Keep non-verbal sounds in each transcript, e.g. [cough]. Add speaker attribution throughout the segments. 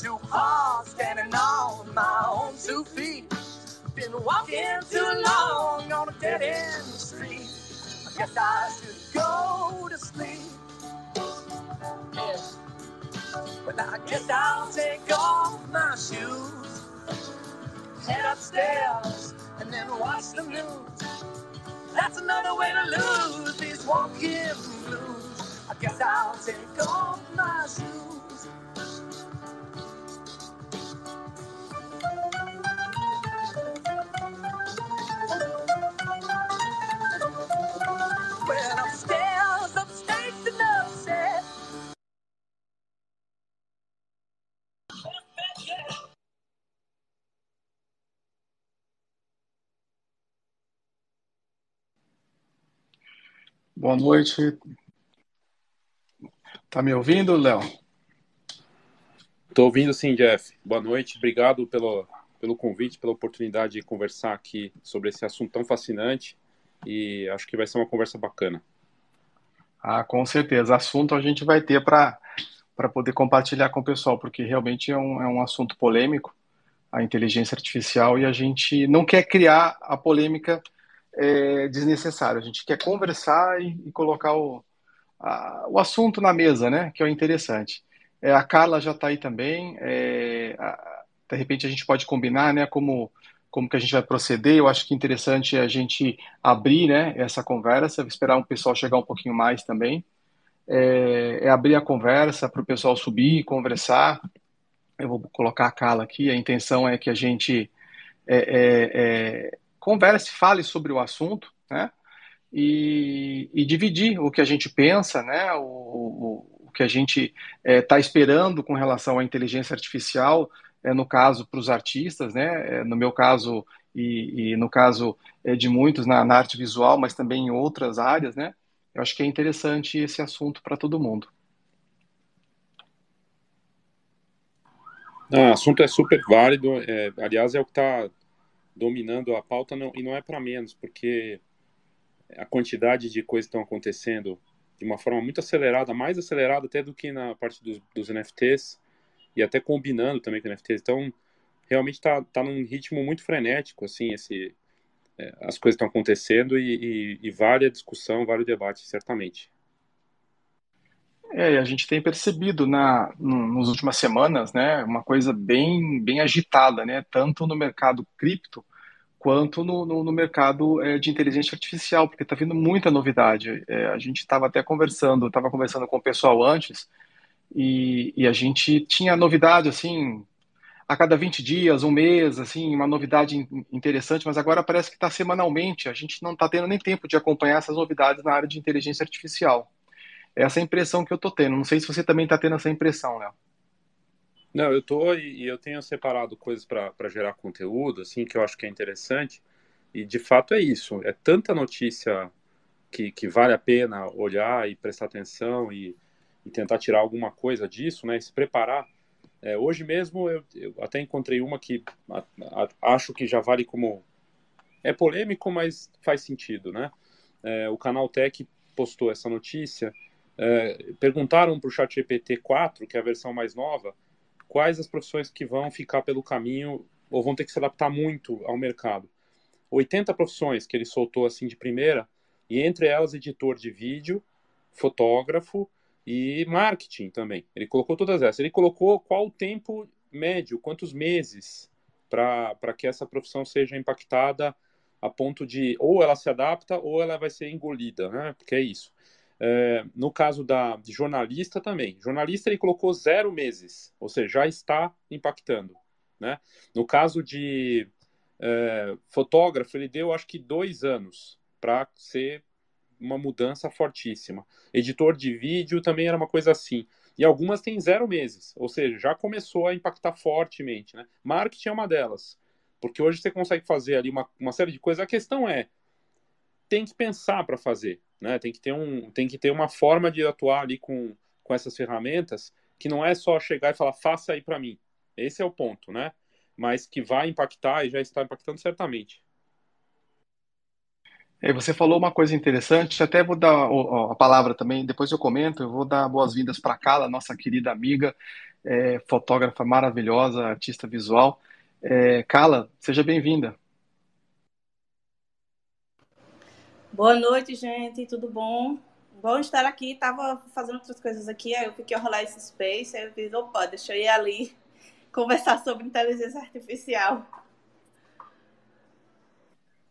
Speaker 1: Too hard standing on my own two feet. Been walking too long on a dead end street. I guess I should go to sleep. But I guess I'll take off my shoes, head upstairs, and then watch the news. That's another way to lose these walking blues. I guess I'll take off
Speaker 2: Boa noite. Tá me ouvindo, Léo?
Speaker 3: Estou ouvindo sim, Jeff. Boa noite. Obrigado pelo, pelo convite, pela oportunidade de conversar aqui sobre esse assunto tão fascinante. E acho que vai ser uma conversa bacana.
Speaker 2: Ah, com certeza. Assunto a gente vai ter para para poder compartilhar com o pessoal, porque realmente é um, é um assunto polêmico, a inteligência artificial, e a gente não quer criar a polêmica é, desnecessária. A gente quer conversar e, e colocar o, a, o assunto na mesa, né? Que é o interessante. É, a Carla já está aí também. é, a- de repente a gente pode combinar, né? Como como que a gente vai proceder? Eu acho que interessante a gente abrir, né? Essa conversa. Esperar o pessoal chegar um pouquinho mais também. É, é abrir a conversa para o pessoal subir, conversar. Eu vou colocar a Carla aqui. A intenção é que a gente é, é, é, converse, fale sobre o assunto, né? E, e dividir o que a gente pensa, né? O, o, o que a gente está esperando com relação à inteligência artificial, é, no caso para os artistas, né? É, no meu caso e, e no caso é, de muitos na, na arte visual, mas também em outras áreas, né? Eu acho que é interessante esse assunto para todo mundo.
Speaker 3: O assunto é super válido. é, aliás, é o que está dominando a pauta não- e não é para menos, porque a quantidade de coisas que estão acontecendo de uma forma muito acelerada, mais acelerada até do que na parte dos, dos NFTs e até combinando também com NFTs. Então, realmente está tá num ritmo muito frenético, assim, esse, é, as coisas estão acontecendo e, e, e vale a discussão, vale o debate, certamente.
Speaker 2: É, a gente tem percebido na, no, nas últimas semanas, né, uma coisa bem, bem agitada, né, tanto no mercado cripto quanto no, no, no mercado é, de inteligência artificial, porque está vindo muita novidade. É, a gente estava até conversando, estava conversando com o pessoal antes, e, e a gente tinha novidade, assim, a cada 20 dias, um mês, assim, uma novidade in- interessante, mas agora parece que está semanalmente, a gente não está tendo nem tempo de acompanhar essas novidades na área de inteligência artificial. Essa é a impressão que eu tô tendo. Não sei se você também está tendo essa impressão, Léo.
Speaker 3: Não, eu tô e eu tenho separado coisas para gerar conteúdo, assim, que eu acho que é interessante, e de fato é isso, é tanta notícia que, que vale a pena olhar e prestar atenção e, e tentar tirar alguma coisa disso, né, e se preparar. É, hoje mesmo eu, eu até encontrei uma que a- a- acho que já vale como. É polêmico, mas faz sentido, né? É, o canal Tech postou essa notícia. É, perguntaram para o ChatGPT 4, que é a versão mais nova, quais as profissões que vão ficar pelo caminho ou vão ter que se adaptar muito ao mercado. 80 profissões que ele soltou assim de primeira, e entre elas editor de vídeo, fotógrafo e marketing também. Ele colocou todas essas. Ele colocou qual o tempo médio, quantos meses para que essa profissão seja impactada a ponto de ou ela se adapta ou ela vai ser engolida, né? Porque é isso. É, no caso da, de jornalista também. Jornalista ele colocou zero meses, ou seja, já está impactando. Né? No caso de é, fotógrafo, ele deu acho que dois anos para ser uma mudança fortíssima. Editor de vídeo também era uma coisa assim. E algumas têm zero meses, ou seja, já começou a impactar fortemente. Né? Marketing é uma delas, porque hoje você consegue fazer ali uma, uma série de coisas. A questão é, tem que pensar para fazer, né? Tem que ter um, tem que ter uma forma de atuar ali com, com essas ferramentas que não é só chegar e falar faça aí para mim. Esse é o ponto, né? Mas que vai impactar e já está impactando certamente.
Speaker 2: É, você falou uma coisa interessante, até vou dar a palavra também, depois eu comento, eu vou dar boas-vindas para a Carla, nossa querida amiga, é, fotógrafa maravilhosa, artista visual. É, Carla, seja bem-vinda.
Speaker 4: Boa noite, gente, tudo bom? Bom estar aqui, estava fazendo outras coisas aqui, aí eu fiquei rolar esse space, aí eu fiz, opa, deixa eu ir ali [laughs] conversar sobre inteligência artificial.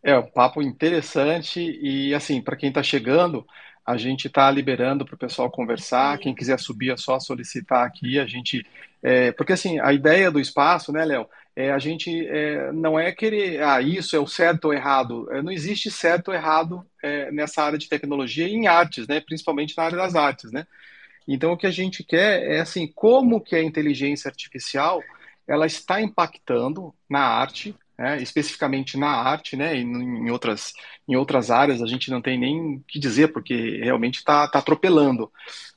Speaker 2: É, um papo interessante e assim, para quem está chegando, a gente está liberando para o pessoal conversar. Quem quiser subir é só solicitar aqui. A gente, é, porque assim, a ideia do espaço, né, Léo, é a gente é, não é querer, ah, isso é o certo ou errado. É, não existe certo ou errado é, nessa área de tecnologia e em artes, né, principalmente na área das artes, né. Então, o que a gente quer é assim, como que a inteligência artificial ela está impactando na arte né, especificamente na arte, né, e em outras, em outras áreas a gente não tem nem o que dizer, porque realmente está tá atropelando.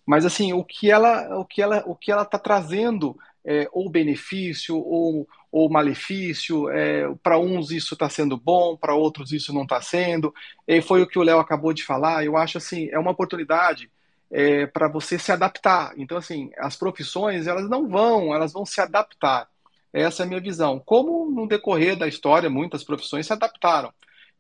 Speaker 2: Mas assim, o que ela o que ela o que ela está trazendo é, ou benefício ou, ou malefício, é, para uns isso está sendo bom, para outros isso não está sendo. E foi o que o Léo acabou de falar. Eu acho assim, é uma oportunidade é, para você se adaptar. Então assim, as profissões elas não vão, elas vão se adaptar. Essa é a minha visão. Como no decorrer da história muitas profissões se adaptaram.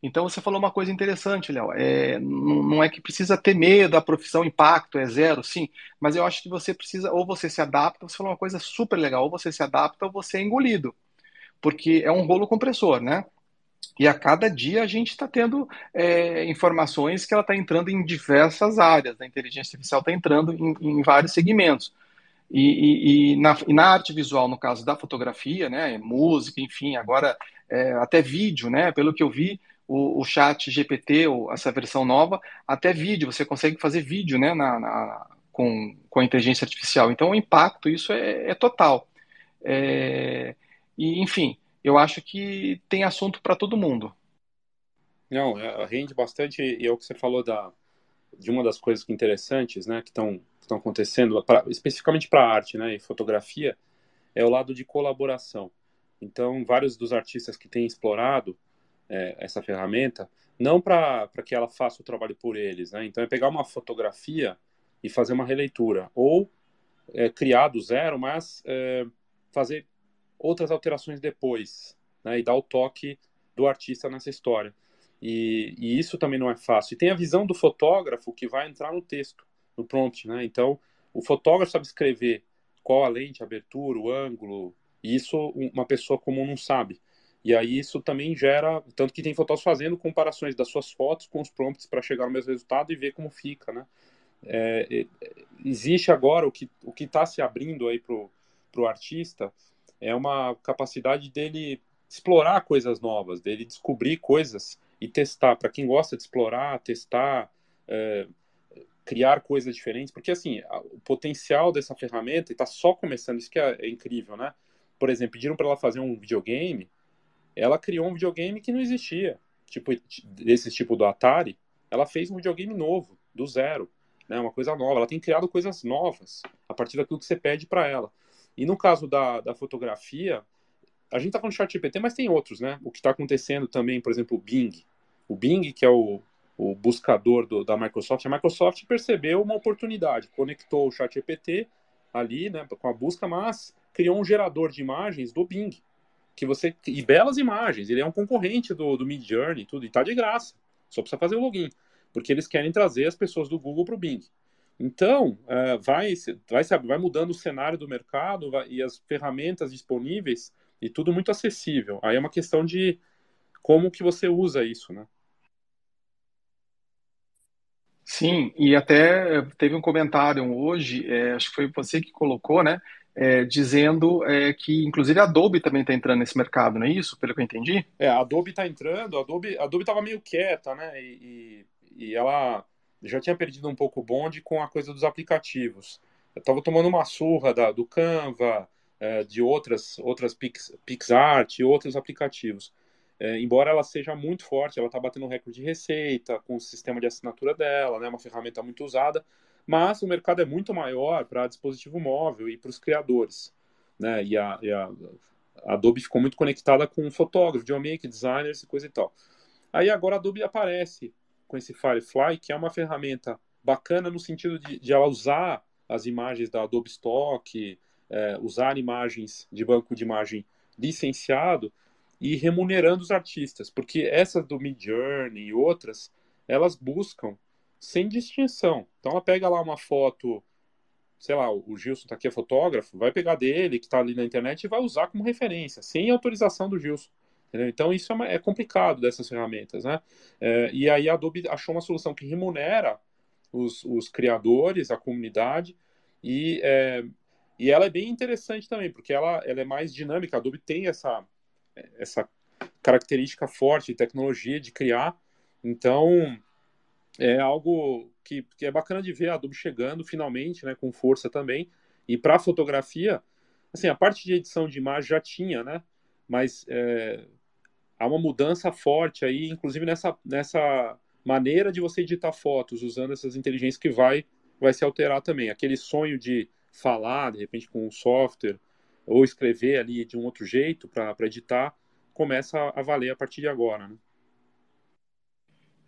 Speaker 2: Então você falou uma coisa interessante, Léo. É, não é que precisa ter medo da profissão, impacto é zero, sim. Mas eu acho que você precisa, ou você se adapta, você falou uma coisa super legal, ou você se adapta ou você é engolido. Porque é um rolo compressor, né? E a cada dia a gente está tendo é, informações que ela está entrando em diversas áreas. A inteligência artificial está entrando em, em vários segmentos. E, e, e, na, e, na, arte visual, no caso da fotografia, né, música, enfim, agora é, até vídeo, né, pelo que eu vi, o, o chat GPT, ou essa versão nova, até vídeo, você consegue fazer vídeo né, na, na com, com a inteligência artificial. Então, o impacto, isso é, é total. É, e, enfim, eu acho que tem assunto para todo mundo.
Speaker 3: Não, é, rende bastante, e é o que você falou da, de uma das coisas interessantes, né, que estão acontecendo, pra, especificamente para arte né, e fotografia, é o lado de colaboração. Então, vários dos artistas que têm explorado é, essa ferramenta, não para que ela faça o trabalho por eles, né? Então, é pegar uma fotografia e fazer uma releitura, ou é, criar do zero, mas é, fazer outras alterações depois, né? E dar o toque do artista nessa história. E, e, isso também não é fácil. E tem a visão do fotógrafo que vai entrar no texto no prompt, né? Então, o fotógrafo sabe escrever qual a lente, a abertura, o ângulo, e isso uma pessoa comum não sabe. E aí isso também gera, tanto que tem fotógrafos fazendo comparações das suas fotos com os prompts para chegar no mesmo resultado e ver como fica, né? É, existe agora o que o que está se abrindo aí pro pro artista é uma capacidade dele explorar coisas novas, dele descobrir coisas e testar. Para quem gosta de explorar, testar, é, criar coisas diferentes, porque assim, o potencial dessa ferramenta está só começando, isso que é, é, incrível, né? Por exemplo, pediram para ela fazer um videogame, ela criou um videogame que não existia, tipo desse tipo do Atari, ela fez um videogame novo, do zero, né? Uma coisa nova, ela tem criado coisas novas a partir daquilo que você pede para ela. E no caso da, da fotografia, a gente está falando de ChatGPT, mas tem outros, né? O que está acontecendo também, por exemplo, o Bing. O Bing, que é o, o buscador do, da Microsoft, a Microsoft percebeu uma oportunidade, conectou o ChatGPT ali, né, com a busca, mas criou um gerador de imagens do Bing, que você e belas imagens. Ele é um concorrente do, do Mid Journey, tudo e tá de graça. Só precisa fazer o login, porque eles querem trazer as pessoas do Google para o Bing. Então, uh, vai, vai, vai mudando o cenário do mercado vai, e as ferramentas disponíveis e tudo muito acessível. Aí é uma questão de como que você usa isso, né?
Speaker 2: Sim, e até teve um comentário hoje, é, acho que foi você que colocou, né? É, dizendo é, que inclusive a Adobe também está entrando nesse mercado, não é isso? Pelo que eu entendi?
Speaker 3: É, a Adobe está entrando, a Adobe estava meio quieta, né? E, e, e, ela já tinha perdido um pouco o bonde com a coisa dos aplicativos. Eu estava tomando uma surra da, do Canva, é, de outras outras Pix, PixArt e outros aplicativos. É, embora ela seja muito forte, ela está batendo um recorde de receita com o sistema de assinatura dela, né, uma ferramenta muito usada, mas o mercado é muito maior para dispositivo móvel e para os criadores. Né, e, a, e a, Adobe ficou muito conectada com fotógrafos, videomaker, designers e coisa e tal. Aí agora a Adobe aparece com esse Firefly, que é uma ferramenta bacana no sentido de, de ela usar as imagens da Adobe Stock, é, usar imagens de banco de imagem licenciado e remunerando os artistas, porque essas do Midjourney e outras, elas buscam sem distinção. Então ela pega lá uma foto, sei lá, o Gilson tá aqui é fotógrafo, vai pegar dele que está ali na internet e vai usar como referência, sem autorização do Gilson. Entendeu? Então isso é, uma, é, complicado dessas ferramentas, né? É, e aí a Adobe achou uma solução que remunera os, os criadores, a comunidade, e, é, e ela é bem interessante também, porque ela, ela é mais dinâmica. A Adobe tem essa, essa característica forte de tecnologia de criar, então é algo que, que é bacana de ver a Adobe chegando finalmente, né, com força também. E para fotografia, assim, a parte de edição de imagem já tinha, né? Mas é, há uma mudança forte aí, inclusive nessa, nessa maneira de você editar fotos usando essas inteligências que vai, vai se alterar também. Aquele sonho de falar, de repente, com um software, ou escrever ali de um outro jeito para editar, começa a, valer a partir de agora, né?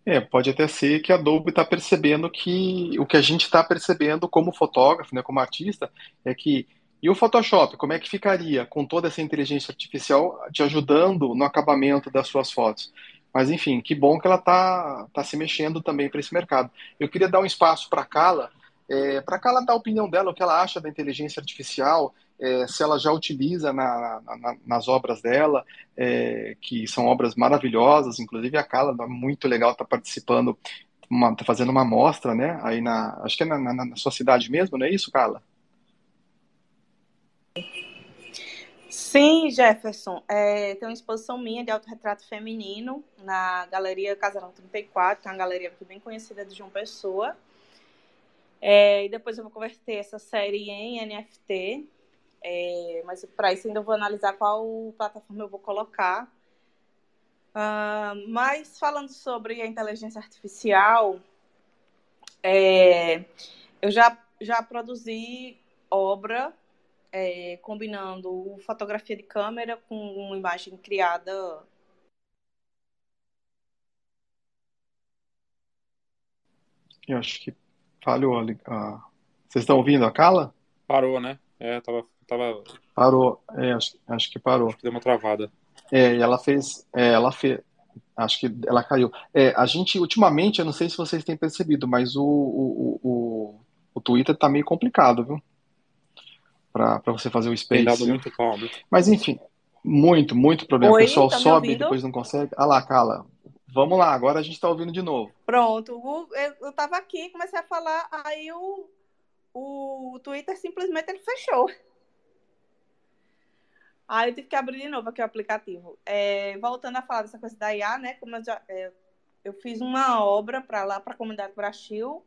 Speaker 2: É, pode até ser que a Adobe está percebendo que o que a gente está percebendo como fotógrafo, né, como artista, é que e o Photoshop, como é que ficaria com toda essa inteligência artificial te ajudando no acabamento das suas fotos? Mas enfim, que bom que ela está tá se mexendo também para esse mercado. Eu queria dar um espaço para a Carla, é, para a Carla dar a opinião dela, o que ela acha da inteligência artificial, é, se ela já utiliza na, na, nas obras dela, é, que são obras maravilhosas, inclusive a Carla, muito legal, está participando, está fazendo uma amostra, né? Aí na, acho que é na, na, na sua cidade mesmo, não é isso, Carla?
Speaker 4: Sim, Jefferson. É, tem uma exposição minha de autorretrato feminino na Galeria Casarão 34, que é uma galeria bem conhecida de João Pessoa. É, e depois eu vou converter essa série em NFT. É, mas para isso ainda vou analisar qual plataforma eu vou colocar. Uh, mas falando sobre a inteligência artificial, é, eu já, já produzi obra é, combinando fotografia de câmera com uma imagem criada.
Speaker 2: Eu acho que falhou ali. Ah, vocês estão ouvindo a Carla?
Speaker 3: Parou, né? É, tava. Tava...
Speaker 2: Parou, é, acho, acho que parou. Acho que
Speaker 3: deu uma travada.
Speaker 2: É, e ela fez. É, ela fez. Acho que ela caiu. É, a gente, ultimamente, eu não sei se vocês têm percebido, mas o, o, o, o Twitter tá meio complicado, viu? para você fazer o space. Tem
Speaker 3: dado muito calmo.
Speaker 2: Mas enfim, muito, muito problema. Oi, o pessoal tá sobe e depois não consegue. Ah lá, Carla. Vamos lá, agora a gente está ouvindo de novo.
Speaker 4: Pronto, eu estava aqui, comecei a falar, aí o, o Twitter simplesmente ele fechou. Aí eu tive que abrir de novo aqui o aplicativo. É, voltando a falar dessa coisa da IA, né? Como eu já é, eu fiz uma obra para lá, para a comunidade Brasil,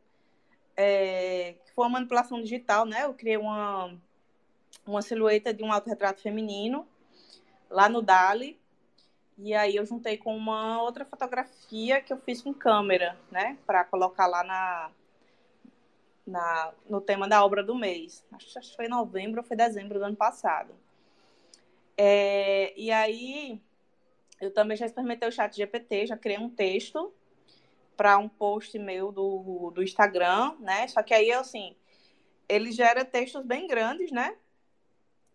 Speaker 4: é, que foi uma manipulação digital, né? Eu criei uma, uma silhueta de um autorretrato feminino lá no Dali. E aí eu juntei com uma outra fotografia que eu fiz com câmera, né, para colocar lá na, na no tema da obra do mês. Acho que foi novembro ou foi dezembro do ano passado. É, e aí eu também já experimentei o chat GPT, já criei um texto para um post meu do, do Instagram, né? Só que aí, assim, ele gera textos bem grandes, né?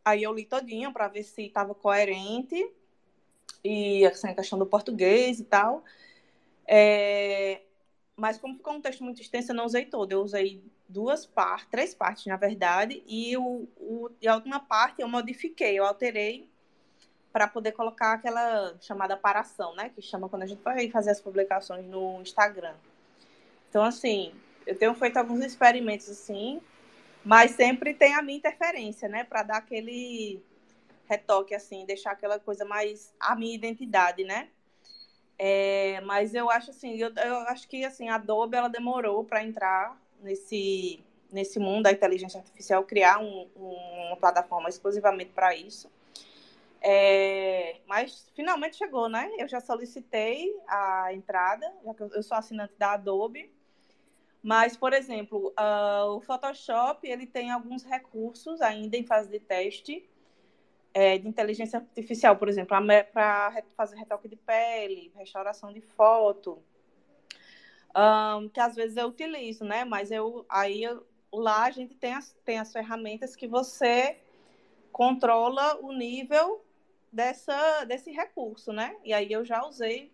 Speaker 4: Aí eu li todinho para ver se estava coerente e assim, a questão do português e tal. É... Mas como ficou um texto muito extenso, eu não usei todo. Eu usei duas partes, três partes, na verdade, e, o, o, e a última parte eu modifiquei, eu alterei para poder colocar aquela chamada paração, né? Que chama quando a gente vai fazer as publicações no Instagram. Então, assim, eu tenho feito alguns experimentos assim, mas sempre tem a minha interferência, né? Para dar aquele retoque, assim, deixar aquela coisa mais a minha identidade, né? É, mas eu acho assim, eu, eu, acho que assim, a Adobe ela demorou para entrar nesse, nesse mundo da inteligência artificial, criar um, um, uma plataforma exclusivamente para isso. É, mas finalmente chegou, né? Eu já solicitei a entrada, já que eu sou assinante da Adobe. Mas, por exemplo, uh, o Photoshop ele tem alguns recursos ainda em fase de teste é, de inteligência artificial, por exemplo, para fazer retoque de pele, restauração de foto. um, que às vezes eu utilizo, né? Mas eu aí eu, lá a gente tem as, tem as ferramentas que você controla o nível dessa, desse recurso, né? E aí eu já usei,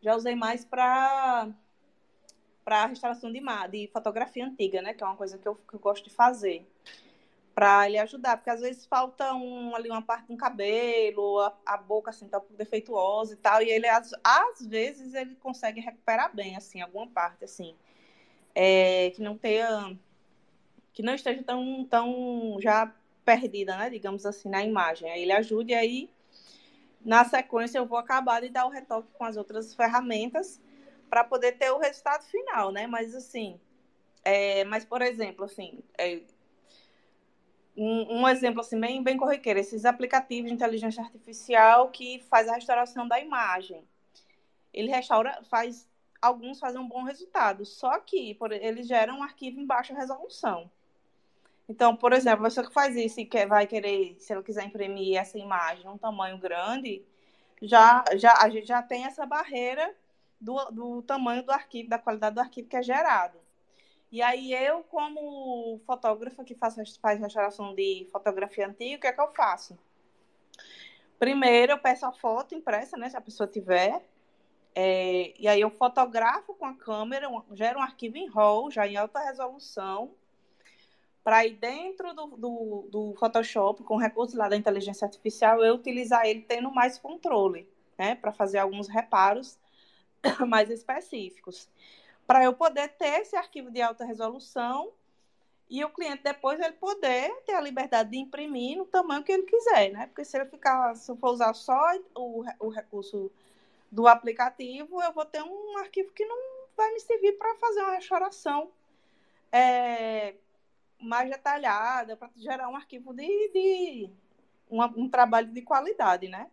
Speaker 4: já usei mais para para restauração de, de fotografia antiga, né? Que é uma coisa que eu, que eu gosto de fazer para ele ajudar, porque às vezes falta um, ali uma parte do cabelo, a, a, boca assim tá um pouco defeituosa e tal, e ele às, às vezes ele consegue recuperar bem assim alguma parte assim, é, que não tenha que não esteja tão tão já perdida, né, digamos assim, na imagem. Aí ele ajuda e aí na sequência eu vou acabar de dar o retoque com as outras ferramentas para poder ter o resultado final, né? Mas assim, é, mas por exemplo, assim, é, um, um, exemplo assim bem, bem corriqueiro, esses aplicativos de inteligência artificial que faz a restauração da imagem. Ele restaura, faz alguns fazem um bom resultado, só que por, eles geram um arquivo em baixa resolução. Então, por exemplo, a pessoa que faz isso e quer, vai querer, se ela quiser imprimir essa imagem num tamanho grande, já, já a gente já tem essa barreira do, do tamanho do arquivo, da qualidade do arquivo que é gerado. E aí eu, como fotógrafa que faz, faz restauração de fotografia antiga, o que é que eu faço? Primeiro eu peço a foto impressa, né? Se a pessoa tiver. É, e aí eu fotografo com a câmera, um, gero um arquivo em RAW, já em alta resolução, para ir dentro do, do, do, Photoshop, com recursos lá da inteligência artificial, eu utilizar ele tendo mais controle, né? Para fazer alguns reparos [coughs] mais específicos para eu poder ter esse arquivo de alta resolução e o cliente depois ele poder ter a liberdade de imprimir no tamanho que ele quiser, né? Porque se ele ficar, se eu for usar só o, o recurso do aplicativo, eu vou ter um arquivo que não vai me servir para fazer uma restauração é, mais detalhada, para gerar um arquivo de, de um, um trabalho de qualidade, né?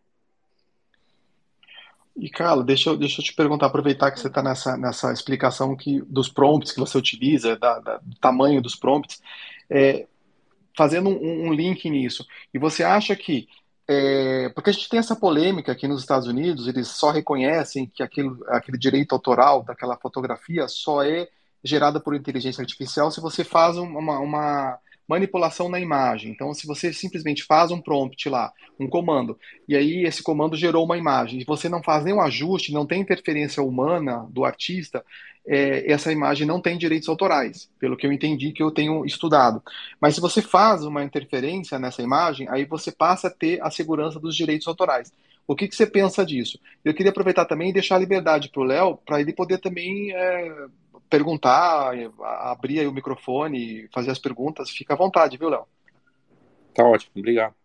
Speaker 2: E, Carla, deixa eu, deixa eu te perguntar, aproveitar que você está nessa, nessa explicação que, dos prompts que você utiliza, da, da, do tamanho dos prompts, é, fazendo um, um, link nisso. E você acha que, é, porque a gente tem essa polêmica aqui nos Estados Unidos, eles só reconhecem que aquele, aquele direito autoral daquela fotografia só é gerada por inteligência artificial se você faz uma, uma manipulação na imagem. Então, se você simplesmente faz um prompt lá, um comando, e aí esse comando gerou uma imagem, e você não faz nenhum ajuste, não tem interferência humana do artista, é, essa imagem não tem direitos autorais, pelo que eu entendi que eu tenho estudado. Mas se você faz uma interferência nessa imagem, aí você passa a ter a segurança dos direitos autorais. O que, que você pensa disso? Eu queria aproveitar também e deixar a liberdade para o Léo, para ele poder também é, perguntar, abrir o microfone, fazer as perguntas, fica à vontade, viu, Léo?
Speaker 3: Tá ótimo, obrigado.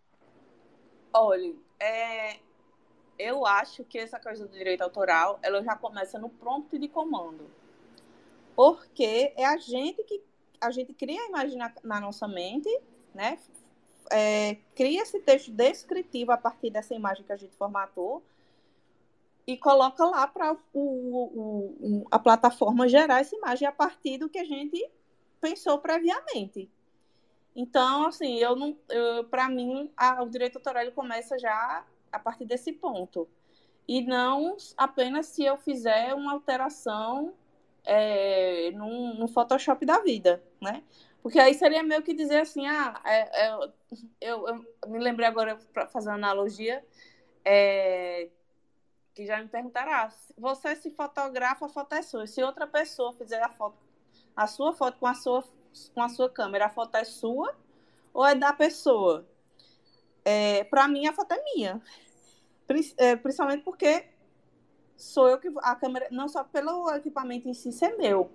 Speaker 4: Olha, é, eu acho que essa coisa do direito autoral, ela já começa no prompt de comando. Porque é a gente que a gente cria a imagem na, na nossa mente, né? É, cria esse texto descritivo a partir dessa imagem que a gente formatou e coloca lá para a plataforma gerar essa imagem a partir do que a gente pensou previamente. Então, assim, eu não, para mim, a, o direito autoral começa já a partir desse ponto e não apenas se eu fizer uma alteração é, no, no Photoshop da vida, né? Porque aí seria meio que dizer assim, ah, é, é, eu, eu, me lembrei agora para fazer uma analogia, é, que já me perguntaram, ah, você se fotografa, a foto é sua. Se outra pessoa fizer a foto, a sua foto com a sua, com a sua câmera, a foto é sua ou é da pessoa? É, Para mim, a foto é minha. É, principalmente porque sou eu que a câmera, não só pelo equipamento em si ser meu,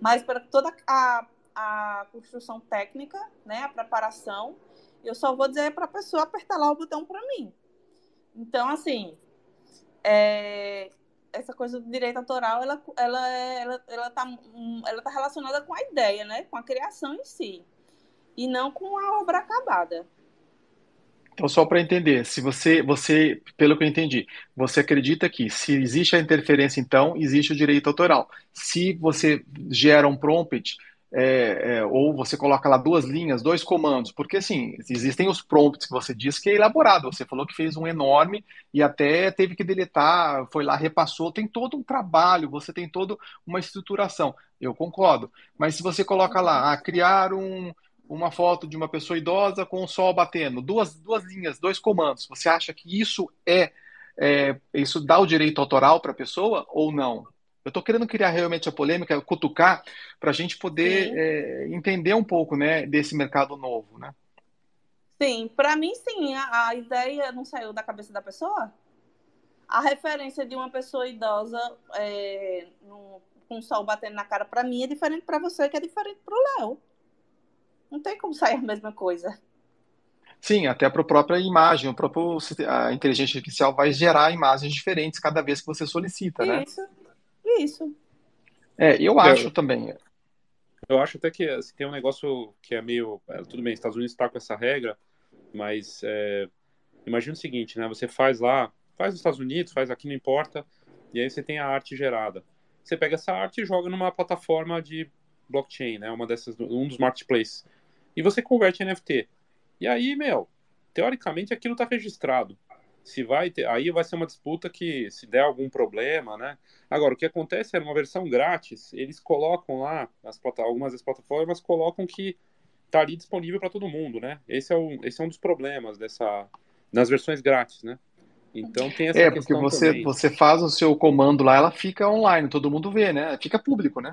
Speaker 4: mas para toda a, a construção técnica, né, a preparação, eu só vou dizer para a pessoa apertar lá o botão para mim. Então, assim, é, essa coisa do direito autoral, ela, ela, ela, ela, tá, ela tá relacionada com a ideia, né? Com a criação em si. E não com a obra acabada.
Speaker 2: Então, só para entender, se você, você, pelo que eu entendi, você acredita que se existe a interferência, então existe o direito autoral. Se você gera um prompt é, é, ou você coloca lá duas linhas, dois comandos, porque assim, existem os prompts que você diz que é elaborado, você falou que fez um enorme e até teve que deletar, foi lá, repassou, tem todo um trabalho, você tem toda uma estruturação, eu concordo, mas se você coloca lá, ah, criar um, uma foto de uma pessoa idosa com o sol batendo, duas, duas linhas, dois comandos, você acha que isso é, é isso dá o direito autoral para a pessoa ou não? Eu estou querendo criar realmente a polêmica, cutucar, para a gente poder é, entender um pouco né, desse mercado novo, né?
Speaker 4: Sim, para mim sim, a, a, ideia não saiu da cabeça da pessoa. A referência de uma pessoa idosa é, no, com o sol batendo na cara, para mim é diferente para você, que é diferente para o Léo. Não tem como sair a mesma coisa.
Speaker 2: Sim, até para a própria imagem, o próprio, a inteligência artificial vai gerar imagens diferentes cada vez que você solicita,
Speaker 4: Isso.
Speaker 2: né?
Speaker 4: Isso isso.
Speaker 2: É, eu acho também.
Speaker 3: Eu acho até que assim, tem um negócio que é meio. É, tudo bem, Estados Unidos está com essa regra, mas é, imagina o seguinte, né? Você faz lá, faz nos Estados Unidos, faz aqui, não importa, e aí você tem a arte gerada. Você pega essa arte e joga numa plataforma de blockchain, né? Uma dessas, um dos marketplaces. E você converte em NFT. E aí, meu, teoricamente aquilo está registrado se vai ter, aí vai ser uma disputa que se der algum problema, né? Agora, o que acontece é uma versão grátis, eles colocam lá, as, algumas das plataformas colocam que está ali disponível para todo mundo, né? Esse é, o, esse é um dos problemas dessa nas versões grátis, né? Então tem essa
Speaker 2: É, porque você, também. você faz o seu comando lá, ela fica online, todo mundo vê, né? Fica público, né?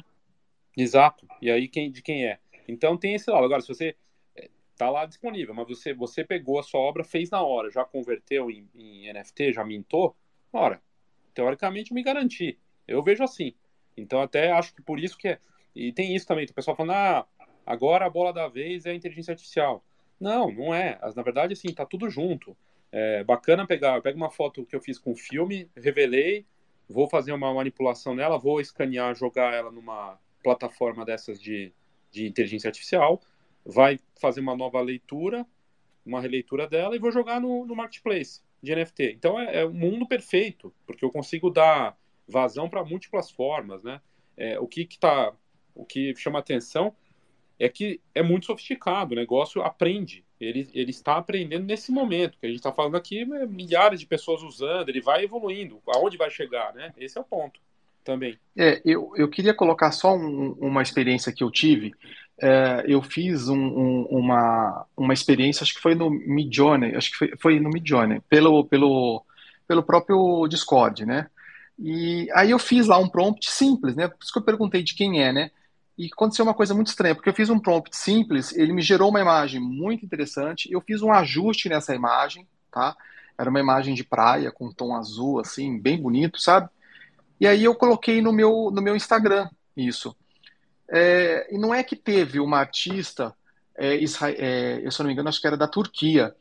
Speaker 3: Exato. E aí quem de quem é? Então tem esse lado. Agora, se você tá lá disponível, mas você, você pegou a sua obra, fez na hora, já converteu em, em NFT, já mintou, ora, teoricamente eu me garanti. Eu vejo assim. Então até acho que por isso que é. E tem isso também, o pessoal falando, ah, agora a bola da vez é a inteligência artificial. Não, não é. Na verdade, assim, tá tudo junto. É bacana pegar, pega uma foto que eu fiz com filme, revelei, vou fazer uma manipulação nela, vou escanear, jogar ela numa plataforma dessas de, de inteligência artificial, vai fazer uma nova leitura, uma releitura dela e vou jogar no, no marketplace de NFT. Então é, é um mundo perfeito, porque eu consigo dar vazão para múltiplas formas, né? É, o que, que tá, o que chama atenção é que é muito sofisticado, o negócio aprende, ele, ele está aprendendo nesse momento, que a gente está falando aqui, é milhares de pessoas usando, ele vai evoluindo, aonde vai chegar, né? Esse é o ponto também.
Speaker 2: É, eu, eu queria colocar só um, uma experiência que eu tive, é, eu fiz um, um, uma, uma experiência, acho que foi no Midjourney, acho que foi, foi no Midjourney, pelo, pelo, pelo próprio Discord, né? E aí eu fiz lá um prompt simples, né? Por isso que eu perguntei de quem é, né? E aconteceu uma coisa muito estranha, porque eu fiz um prompt simples, ele me gerou uma imagem muito interessante, eu fiz um ajuste nessa imagem, tá? Era uma imagem de praia com um tom azul, assim, bem bonito, sabe? E aí eu coloquei no meu, no meu Instagram isso. É, e não é que teve uma artista, é, Israel, é, eu se não me engano, acho que era da Turquia,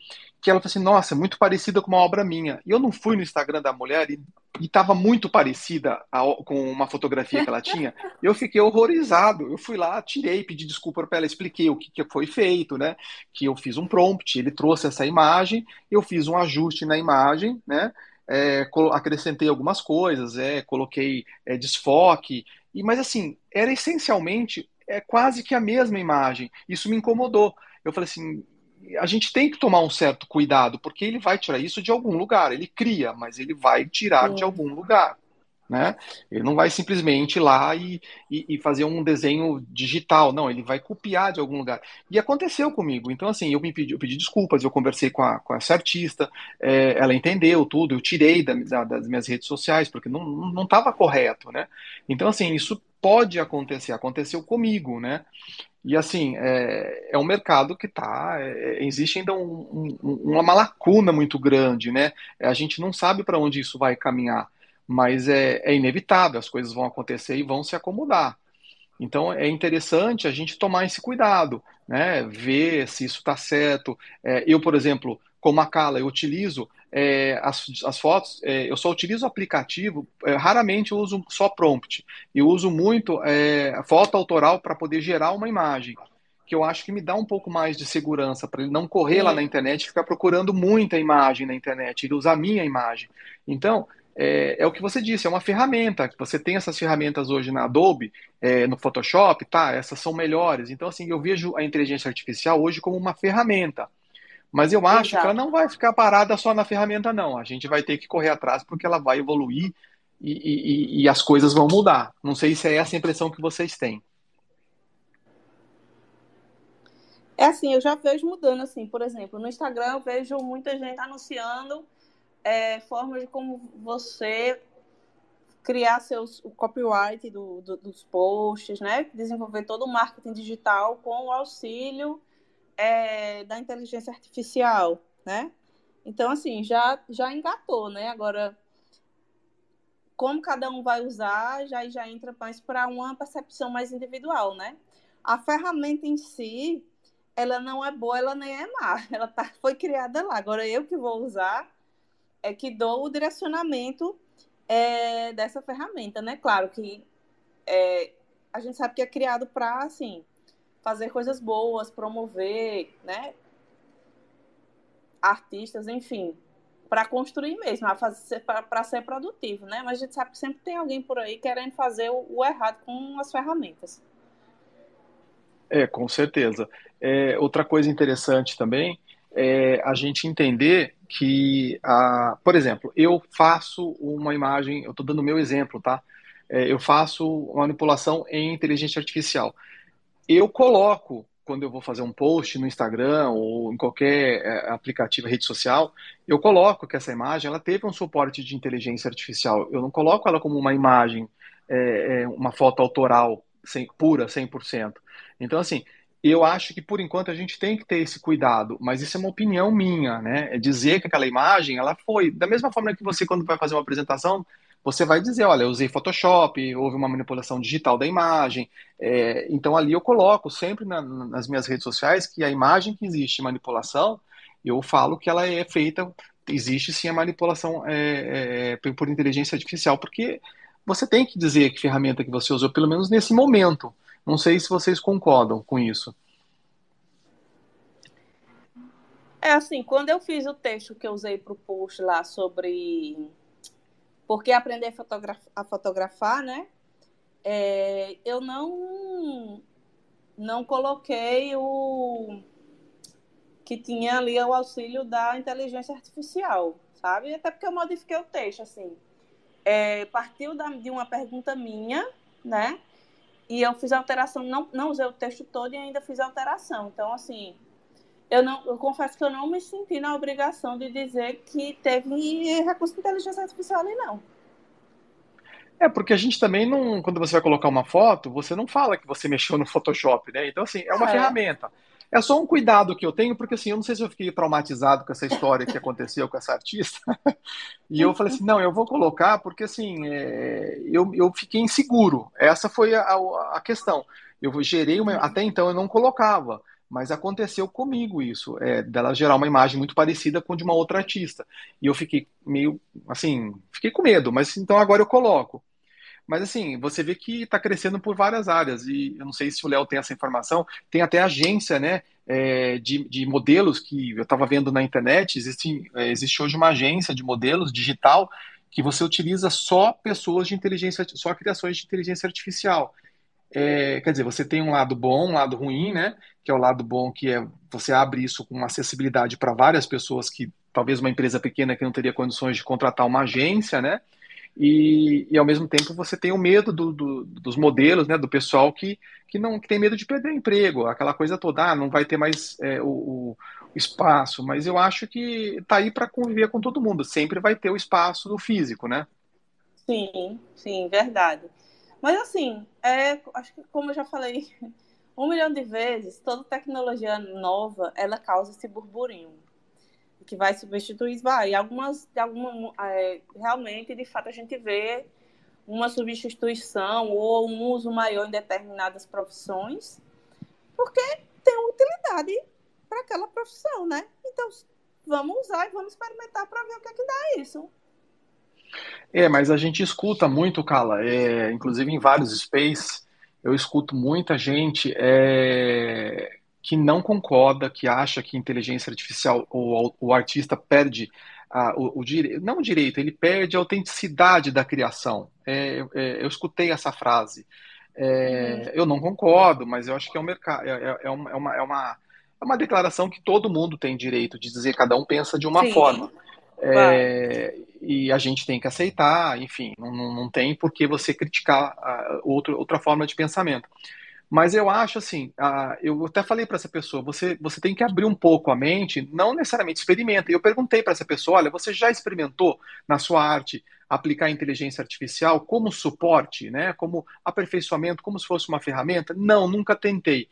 Speaker 2: que ela falou assim, nossa, muito parecida com uma obra minha. E eu não fui no Instagram da mulher e estava muito parecida a, com uma fotografia que ela tinha. Eu fiquei horrorizado. Eu fui lá, tirei, pedi desculpa para ela, expliquei o que, que foi feito, né? Que eu fiz um prompt, ele trouxe essa imagem, eu fiz um ajuste na imagem, né? É, acrescentei algumas coisas, é, coloquei é, desfoque, e, mas assim, era essencialmente é quase que a mesma imagem. Isso me incomodou. Eu falei assim, a gente tem que tomar um certo cuidado, porque ele vai tirar isso de algum lugar. Ele cria, mas ele vai tirar de algum lugar. Né? Ele não vai simplesmente ir lá e, e, e, fazer um desenho digital, não, ele vai copiar de algum lugar. E aconteceu comigo. Então, assim, eu me pedi, eu pedi desculpas, eu conversei com, a, com essa artista, é, ela entendeu tudo, eu tirei da, da, das minhas redes sociais, porque não estava correto, né? Então, assim, isso pode acontecer, aconteceu comigo, né? E assim, é, é um mercado que tá. É, existe ainda um, um, uma lacuna muito grande, né? A gente não sabe para onde isso vai caminhar mas é, é inevitável, as coisas vão acontecer e vão se acomodar. Então é interessante a gente tomar esse cuidado, né? ver se isso está certo. É, eu, por exemplo, como a Kala, eu utilizo é, as, as, fotos, é, eu só utilizo o aplicativo, é, raramente eu uso só prompt. Eu uso muito é, foto autoral para poder gerar uma imagem, que eu acho que me dá um pouco mais de segurança, para ele não correr Sim. lá na internet e ficar procurando muita imagem na internet, ele usar a minha imagem. Então, é, é, o que você disse, é uma ferramenta. Você tem essas ferramentas hoje na Adobe, é, no Photoshop, tá? Essas são melhores. Então, assim, eu vejo a inteligência artificial hoje como uma ferramenta. Mas eu acho Exato. que ela não vai ficar parada só na ferramenta, não. A gente vai ter que correr atrás porque ela vai evoluir e, e, e as coisas vão mudar. Não sei se é essa a impressão que vocês têm.
Speaker 4: É assim, eu já vejo mudando, assim, por exemplo, no Instagram eu vejo muita gente anunciando é, formas de como você criar seus, o copyright do, do, dos posts, né? Desenvolver todo o marketing digital com o auxílio é, da inteligência artificial, né? Então, assim, já, já engatou, né? Agora, como cada um vai usar, já, já entra mais para uma percepção mais individual, né? A ferramenta em si, ela não é boa, ela nem é má. [laughs] Ela tá, foi criada lá. Agora, eu que vou usar, é que dou o direcionamento é, dessa ferramenta, né? Claro que é, a gente sabe que é criado para, assim, fazer coisas boas, promover, né? Artistas, enfim, para construir mesmo, para ser produtivo, né? Mas a gente sabe que sempre tem alguém por aí querendo fazer o, o errado com as ferramentas.
Speaker 2: É, com certeza. É, outra coisa interessante também é a gente entender que, a, por exemplo, eu faço uma imagem, eu estou dando o meu exemplo, tá? É, eu faço manipulação em inteligência artificial. Eu coloco, quando eu vou fazer um post no Instagram ou em qualquer é, aplicativo, rede social, eu coloco que essa imagem ela teve um suporte de inteligência artificial. Eu não coloco ela como uma imagem, é, é uma foto autoral sem, pura, 100%. Então, assim, eu acho que por enquanto a gente tem que ter esse cuidado, mas isso é uma opinião minha, né? É dizer que aquela imagem, ela foi da mesma forma que você quando vai fazer uma apresentação, você vai dizer, olha, eu usei Photoshop, houve uma manipulação digital da imagem. É, então ali eu coloco sempre na, nas minhas redes sociais que a imagem que existe manipulação, eu falo que ela é feita, existe sim a manipulação é, é, por inteligência artificial, porque você tem que dizer que ferramenta que você usou, pelo menos nesse momento. Não sei se vocês concordam com isso.
Speaker 4: É assim, quando eu fiz o texto que eu usei para o post lá sobre por que aprender a fotografar, a fotografar né? É, eu não não coloquei o que tinha ali o auxílio da inteligência artificial, sabe? Até porque eu modifiquei o texto, assim. É, partiu da, de uma pergunta minha, né? E eu fiz alteração, não, não usei o texto todo e ainda fiz alteração. Então, assim, eu não eu confesso que eu não me senti na obrigação de dizer que teve recurso de inteligência artificial ali, não.
Speaker 2: É, porque a gente também não, quando você vai colocar uma foto, você não fala que você mexeu no Photoshop, né? Então, assim, é uma é. ferramenta. É só um cuidado que eu tenho, porque assim, eu não sei se eu fiquei traumatizado com essa história que aconteceu com essa artista. [laughs] e eu falei assim, não, eu vou colocar, porque assim, é, eu, eu fiquei inseguro. Essa foi a, a questão. Eu gerei uma. Até então eu não colocava. Mas aconteceu comigo isso, é, dela gerar uma imagem muito parecida com de uma outra artista. E eu fiquei meio, assim, fiquei com medo, mas então agora eu coloco. Mas assim, você vê que está crescendo por várias áreas, e eu não sei se o Léo tem essa informação, tem até agência né, é, de, de modelos que eu estava vendo na internet, existe, é, existe hoje uma agência de modelos digital que você utiliza só pessoas de inteligência, só criações de inteligência artificial. É, quer dizer, você tem um lado bom, um lado ruim, né? Que é o lado bom que é você abre isso com acessibilidade para várias pessoas que talvez uma empresa pequena que não teria condições de contratar uma agência, né? E, e ao mesmo tempo você tem o medo do, do, dos modelos, né, do pessoal que, que não que tem medo de perder emprego, aquela coisa toda, ah, não vai ter mais é, o, o, espaço, mas eu acho que tá aí para conviver com todo mundo, sempre vai ter o espaço do físico, né?
Speaker 4: Sim, sim, verdade. Mas assim, é, acho que como eu já falei [laughs] um milhão de vezes, toda tecnologia nova, ela causa esse burburinho que vai substituir, vai. Algumas, alguma, é, realmente, de fato, a gente vê uma substituição ou um uso maior em determinadas profissões, porque tem utilidade para aquela profissão, né? Então, vamos usar e vamos experimentar para ver o que é que dá isso.
Speaker 2: É, mas a gente escuta muito, Carla, é, inclusive em vários space, eu escuto muita gente é, que não concorda, que acha que inteligência artificial ou o artista perde a, o, o não o direito, ele perde a autenticidade da criação. É, é, eu escutei essa frase. É, uhum. Eu não concordo, mas eu acho que é um mercado, é, é, é, uma, é, uma, é, uma, é uma declaração que todo mundo tem direito de dizer, cada um pensa de uma Sim. forma. E a gente tem que aceitar, enfim, não, não tem por que você criticar a, outra forma de pensamento. Mas eu acho assim, a, eu até falei para essa pessoa, você, você tem que abrir um pouco a mente, não necessariamente experimenta. E eu perguntei para essa pessoa, olha, você já experimentou na sua arte aplicar inteligência artificial como suporte, né, como aperfeiçoamento, como se fosse uma ferramenta? Não, nunca tentei.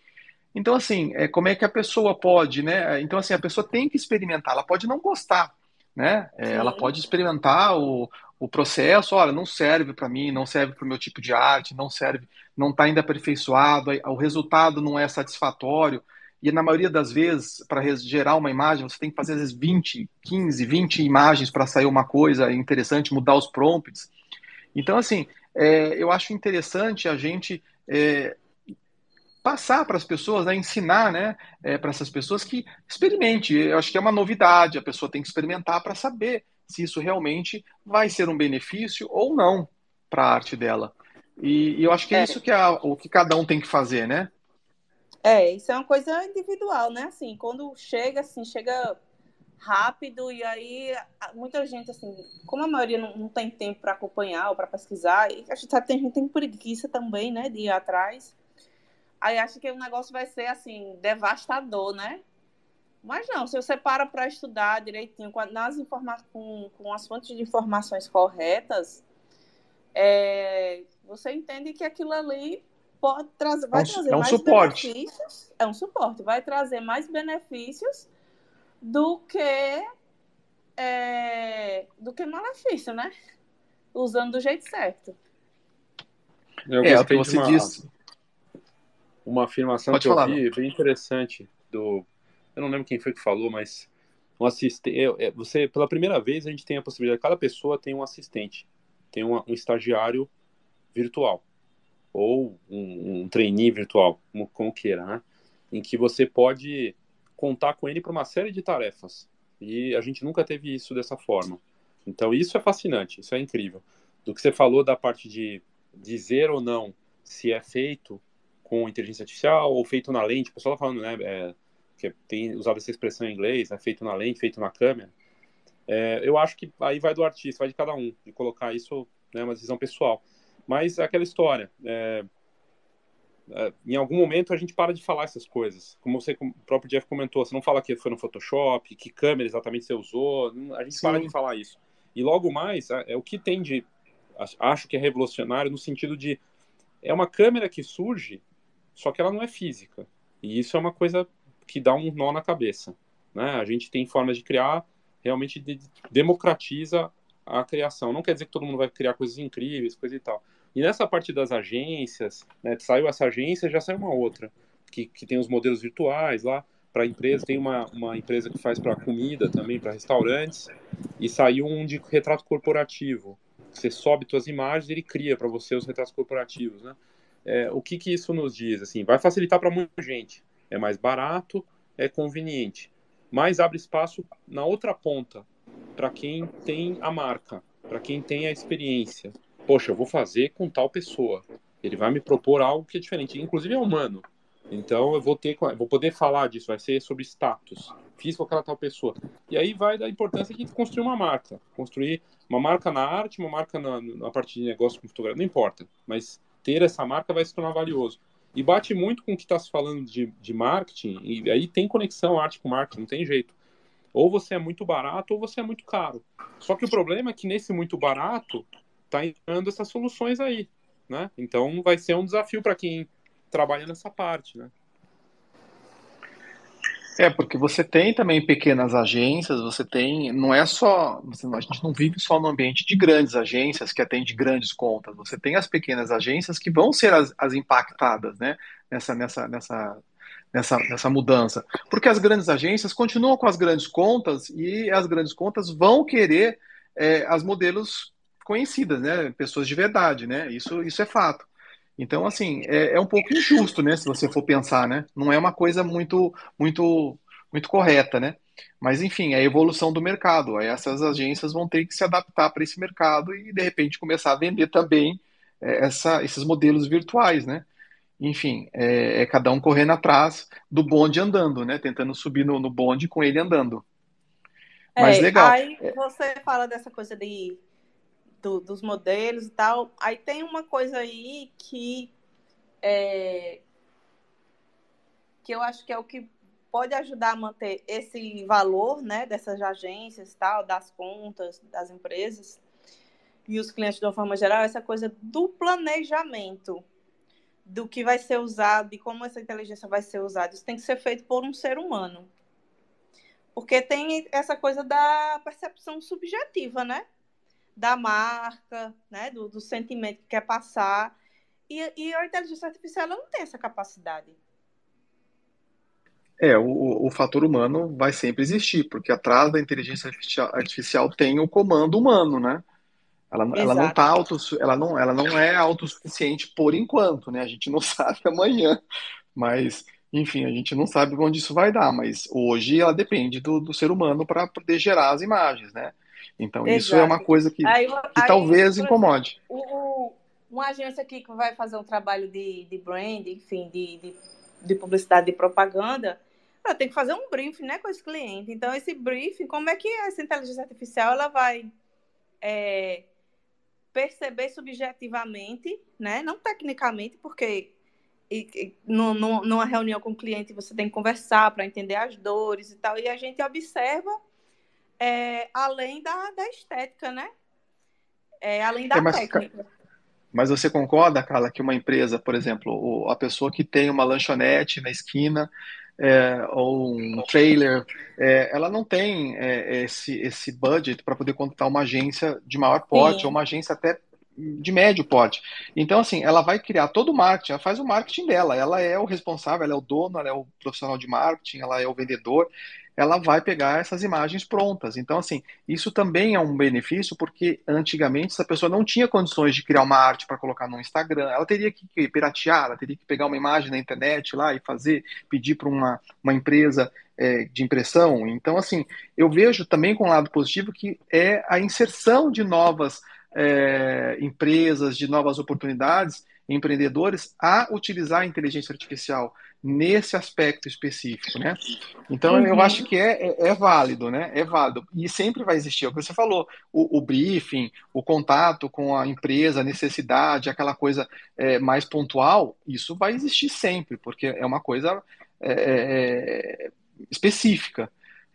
Speaker 2: Então, assim, é, como é que a pessoa pode, né? Então, assim, a pessoa tem que experimentar, ela pode não gostar, né? É, ela pode experimentar o, o processo, olha, não serve para mim, não serve para o meu tipo de arte, não serve, não está ainda aperfeiçoado, o resultado não é satisfatório. E na maioria das vezes, para gerar uma imagem, você tem que fazer às vezes 20, 15, 20 imagens para sair uma coisa interessante, mudar os prompts. Então, assim, é, eu acho interessante a gente é, passar para as pessoas, né, ensinar né, é, para essas pessoas que experimente. Eu acho que é uma novidade, a pessoa tem que experimentar para saber se isso realmente vai ser um benefício ou não para a arte dela. E, e, eu acho que é, é isso que é o que cada um tem que fazer, né?
Speaker 4: É, isso é uma coisa individual, né? Assim, quando chega, assim, chega rápido e aí muita gente, assim, como a maioria não, não tem tempo para acompanhar ou para pesquisar, e a gente sabe que tem gente tem preguiça também, né, de ir atrás. Aí acha que o negócio vai ser assim, devastador, né? Mas não, se você para para estudar direitinho, com, nas informa com, com as fontes de informações corretas, é, você entende que aquilo ali pode trazer, vai é um, trazer é um mais suporte. benefícios. É um suporte, vai trazer mais benefícios do que é, do que malefício, né? Usando do jeito certo.
Speaker 3: Eu é, o que você uma... disse uma afirmação Pode que falar, eu vi, não. bem interessante, do. Eu não lembro quem foi que falou, mas um assistente. É, você, pela primeira vez, a gente tem a possibilidade, cada pessoa tem um assistente, tem um, um estagiário virtual, ou um, um trainee virtual, como, como queira, né? Em que você pode contar com ele para uma série de tarefas. E a gente nunca teve isso dessa forma. Então, isso é fascinante, isso é incrível. Do que você falou da parte de dizer ou não se é feito com inteligência artificial ou feito na lente. O pessoal tá falando, né, é, que tem usado essa expressão em inglês, né, feito na lente, feito na câmera. É, eu acho que aí vai do artista, vai de cada um, de colocar isso, né, uma decisão pessoal. Mas é aquela história, é, é, em algum momento a gente para de falar essas coisas. Como você, como o próprio Jeff comentou, você não fala que foi no Photoshop, que câmera exatamente você usou, a gente Sim. para de falar isso. E logo mais, é, é o que tem de, acho que é revolucionário no sentido de, é uma câmera que surge só que ela não é física. E isso é uma coisa que dá um nó na cabeça. Né? A gente tem formas de criar, realmente de, democratiza a criação. Não quer dizer que todo mundo vai criar coisas incríveis, coisa e tal. E nessa parte das agências, né, saiu essa agência, já saiu uma outra, que, que tem os modelos virtuais lá para empresa. Tem uma, uma empresa que faz para comida também, para restaurantes. E saiu um de retrato corporativo. Você sobe suas imagens e ele cria para você os retratos corporativos, né? é, o que, que isso nos diz? Assim, vai facilitar para muita gente. É mais barato, é conveniente, mas abre espaço na outra ponta para quem tem a marca, para quem tem a experiência. Poxa, eu vou fazer com tal pessoa. Ele vai me propor algo que é diferente, inclusive é humano. Então eu vou ter, vou poder falar disso, vai ser sobre status. Fiz com aquela tal pessoa. E aí vai da importância de construir uma marca, construir uma marca na arte, uma marca na, na parte de negócio com fotografia, não importa, mas ter essa marca vai se tornar valioso. E bate muito com o que está se falando de, de marketing, e aí tem conexão arte com marketing, não tem jeito. Ou você é muito barato ou você é muito caro. Só que o problema é que nesse muito barato está entrando essas soluções aí, né? Então vai ser um desafio para quem trabalha nessa parte, né?
Speaker 2: É, porque você tem também pequenas agências, você tem, não é só, a gente não vive só no ambiente de grandes agências que atende grandes contas, você tem as pequenas agências que vão ser as, as impactadas, né, nessa, nessa, nessa, nessa, nessa mudança. Porque as grandes agências continuam com as grandes contas e as grandes contas vão querer é, as modelos conhecidas, né, pessoas de verdade, né, isso, isso é fato. Então, assim, é, é, um pouco injusto, né? Se você for pensar, né? Não é uma coisa muito, muito, muito correta, né? Mas, enfim, é a evolução do mercado. Essas agências vão ter que se adaptar para esse mercado e, de repente, começar a vender também é, essa, esses modelos virtuais, né? Enfim, é, é, cada um correndo atrás do bonde andando, né? Tentando subir no, no bonde com ele andando.
Speaker 4: Mas é, legal. Aí você fala dessa coisa de, do, dos modelos e tal. Aí tem uma coisa aí que é, que eu acho que é o que pode ajudar a manter esse valor, né, dessas agências, tal, das contas, das empresas e os clientes de uma forma geral, essa coisa do planejamento do que vai ser usado e como essa inteligência vai ser usada. Isso tem que ser feito por um ser humano. Porque tem essa coisa da percepção subjetiva, né? Da marca, né? Do, do sentimento que quer passar. E, e a inteligência artificial ela não tem essa capacidade.
Speaker 2: É, o, o fator humano vai sempre existir, porque atrás da inteligência artificial, artificial tem o comando humano, né? Ela, ela não tá auto, ela não, ela não é autossuficiente por enquanto, né? A gente não [laughs] sabe amanhã, mas enfim, a gente não sabe onde isso vai dar, mas hoje ela depende do, do ser humano para poder gerar as imagens, né? Então Exato. isso é uma coisa que, aí, que aí, talvez incomode.
Speaker 4: O, uma agência aqui que vai fazer um trabalho de, de brand, enfim, de, de, de publicidade e propaganda, ela tem que fazer um briefing né, com esse cliente. Então, esse briefing, como é que essa inteligência artificial ela vai é, perceber subjetivamente, né, não tecnicamente, porque e, e, no, no, numa reunião com o cliente você tem que conversar para entender as dores e tal, e a gente observa é, além da, da estética, né? É, além da é, mas, técnica.
Speaker 2: Mas você concorda, Carla, que uma empresa, por exemplo, a pessoa que tem uma lanchonete na esquina, é, ou um trailer, é, ela não tem é, esse, esse budget para poder contratar uma agência de maior porte, Sim. ou uma agência até de médio porte. Então, assim, ela vai criar todo o marketing, ela faz o marketing dela, ela é o responsável, ela é o dono, ela é o profissional de marketing, ela é o vendedor, ela vai pegar essas imagens prontas. Então, assim, isso também é um benefício, porque antigamente essa pessoa não tinha condições de criar uma arte para colocar no Instagram, ela teria que piratear, ela teria que pegar uma imagem na internet lá e fazer, pedir para uma, uma empresa é, de impressão. Então, assim, eu vejo também com um lado positivo que é a inserção de novas é, empresas, de novas oportunidades, empreendedores a utilizar a inteligência artificial nesse aspecto específico, né? Então uhum. eu acho que é, é, é, válido, né? É válido e sempre vai existir. É o que você falou, o, o briefing, o contato com a empresa, a necessidade, aquela coisa é, mais pontual, isso vai existir sempre, porque é uma coisa é, é, específica.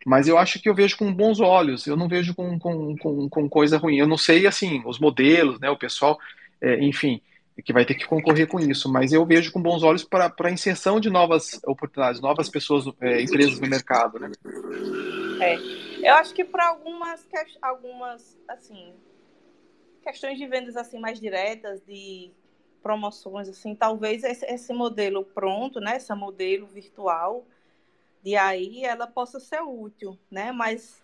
Speaker 2: Mas eu acho que eu vejo com bons olhos, eu não vejo com, com, com, com coisa ruim. Eu não sei, assim, os modelos, né, o pessoal, é, enfim, que vai ter que concorrer com isso, mas eu vejo com bons olhos para a inserção de novas oportunidades, novas pessoas, é, empresas no mercado, né?
Speaker 4: É, eu acho que para algumas, algumas, assim, questões de vendas assim mais diretas, de promoções, assim, talvez esse, esse modelo pronto, né, esse modelo virtual, de aí ela possa ser útil, né? Mas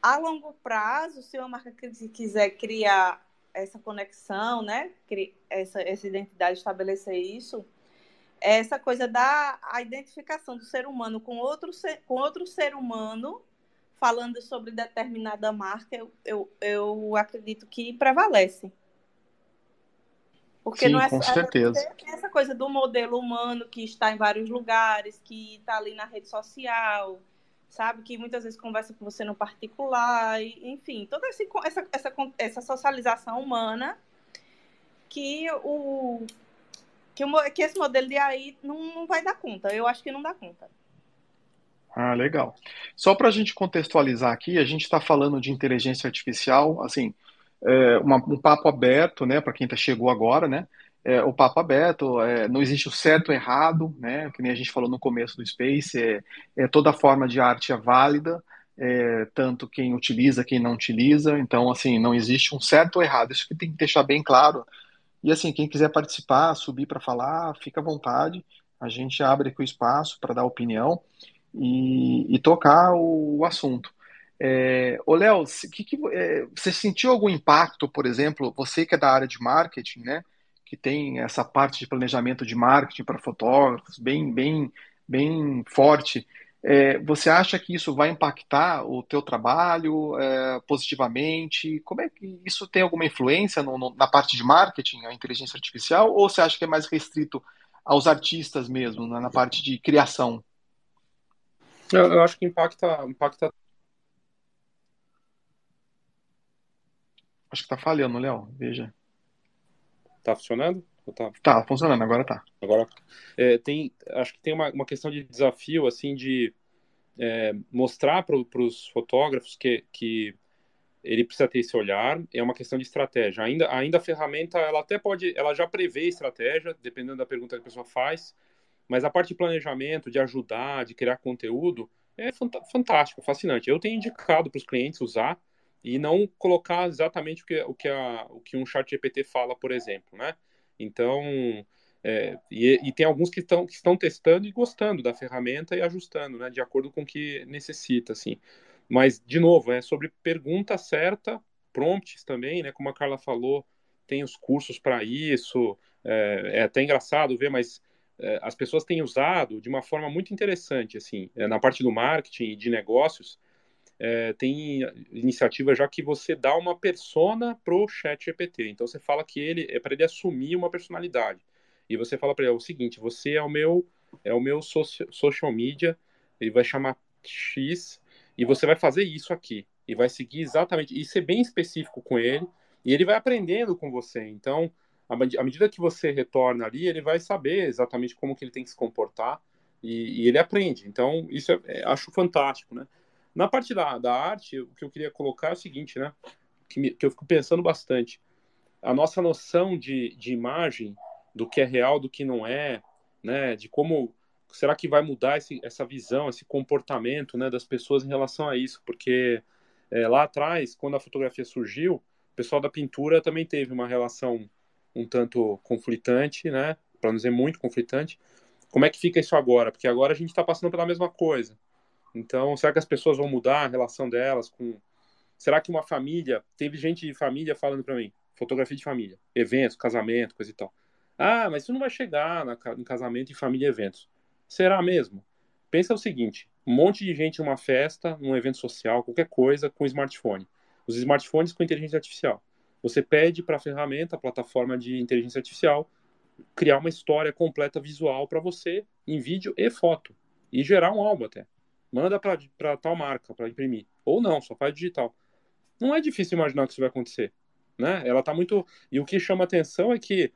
Speaker 4: a longo prazo, se uma marca quiser criar essa conexão, né? Essa, essa identidade, estabelecer isso, essa coisa da a identificação do ser humano com outro ser, com outro ser humano falando sobre determinada marca, eu, eu, eu acredito que prevalece.
Speaker 2: Porque Sim, não é, com certeza.
Speaker 4: É, essa coisa do modelo humano que está em vários lugares, que está ali na rede social, sabe? Que muitas vezes conversa com você no particular, e, enfim, toda essa, essa, essa, essa socialização humana que o que, o, que esse modelo de AI não, não vai dar conta. Eu acho que não dá conta.
Speaker 2: Ah, legal. Só para a gente contextualizar aqui, a gente está falando de inteligência artificial, assim, é, uma, um papo aberto, né, para quem tá, chegou agora, né, é, o papo aberto, é, não existe o certo ou errado, né, que nem a gente falou no começo do Space, é, é toda forma de arte é válida, é, tanto quem utiliza, quem não utiliza, então, assim, não existe um certo ou errado, isso que tem que deixar bem claro, e assim, quem quiser participar, subir para falar, fica à vontade, a gente abre aqui o espaço para dar opinião e, e tocar o, o assunto. É, ô, Léo, que, que, é, você sentiu algum impacto, por exemplo, você que é da área de marketing, né? Que tem essa parte de planejamento de marketing para fotógrafos bem, bem, bem forte. É, você acha que isso vai impactar o teu trabalho é, positivamente? Como é que isso tem alguma influência no, no, na parte de marketing, a inteligência artificial, ou você acha que é mais restrito aos artistas mesmo, né, na parte de criação?
Speaker 3: Eu, eu acho que impacta, impacta.
Speaker 2: Acho que está falhando, Léo. Veja.
Speaker 3: Tá funcionando?
Speaker 2: Tá? tá funcionando, agora tá.
Speaker 3: Agora, é, tem, acho que tem uma, uma questão de desafio, assim, de é, mostrar para os fotógrafos que, que ele precisa ter esse olhar, é uma questão de estratégia. Ainda, ainda a ferramenta, ela até pode, ela já prevê estratégia, dependendo da pergunta que a pessoa faz, mas a parte de planejamento, de ajudar, de criar conteúdo, é fantástico, fascinante. Eu tenho indicado para os clientes usar e não colocar exatamente o que, o que, a, o que um chat GPT fala, por exemplo, né? Então, é, e, e, tem alguns que, estão que estão testando e gostando da ferramenta e ajustando, né, de acordo com o que necessita, assim. Mas, de novo, é sobre pergunta certa, prompts também, né, como a Carla falou, tem os cursos para isso, é, é, até engraçado ver, mas é, as pessoas têm usado de uma forma muito interessante, assim, é, na parte do marketing e de negócios, é, tem iniciativa já que você dá uma persona pro chat GPT. Então você fala que ele é para ele assumir uma personalidade. E você fala para ele é o seguinte: você é o meu é o meu social, social media, ele vai chamar X e você vai fazer isso aqui e vai seguir exatamente e ser bem específico com ele e ele vai aprendendo com você. Então, à medida que você retorna ali, ele vai saber exatamente como que ele tem que se comportar e, e ele aprende. Então, isso é, é, acho fantástico, né? Na parte da, da arte, o que eu queria colocar é o seguinte, né? Que, me, que eu fico pensando bastante. A nossa noção de, de imagem, do que é real, do que não é, né? De como será que vai mudar esse, essa visão, esse comportamento, né, das pessoas em relação a isso? Porque é, lá atrás, quando a fotografia surgiu, o pessoal da pintura também teve uma relação um tanto conflitante, né? Para não dizer muito conflitante. Como é que fica isso agora? Porque agora a gente está passando pela mesma coisa. Então, será que as pessoas vão mudar a relação delas com. Será que uma família. Teve gente de família falando para mim, fotografia de família, eventos, casamento, coisa e tal. Ah, mas isso não vai chegar na, em casamento, em família e eventos. Será mesmo? Pensa o seguinte: um monte de gente em uma festa, num evento social, qualquer coisa, com smartphone. Os smartphones com inteligência artificial. Você pede para a ferramenta, a plataforma de inteligência artificial, criar uma história completa visual para você, em vídeo e foto. E gerar um álbum até manda para tal marca para imprimir. Ou não, só faz digital. Não é difícil imaginar que isso vai acontecer. Né? Ela tá muito. E o que chama atenção é que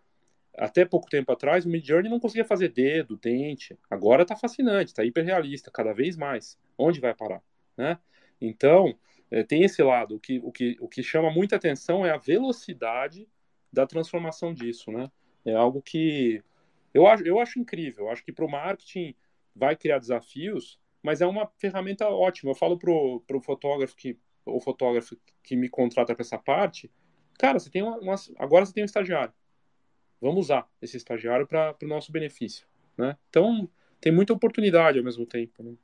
Speaker 3: até pouco tempo atrás o Midjourney não conseguia fazer dedo, dente. Agora tá fascinante, tá hiperrealista, cada vez mais. Onde vai parar? Né? Então, é, tem esse lado. O que, o, que, o que chama muita atenção é a velocidade da transformação disso. Né? É algo que eu acho, eu acho incrível. Eu acho que para o marketing vai criar desafios, mas é uma ferramenta ótima. Eu falo pro, pro fotógrafo que o fotógrafo que me contrata para essa parte, cara, você tem uma, uma, agora você tem um estagiário. Vamos usar esse estagiário para o nosso benefício, né? Então tem muita oportunidade ao mesmo tempo, né?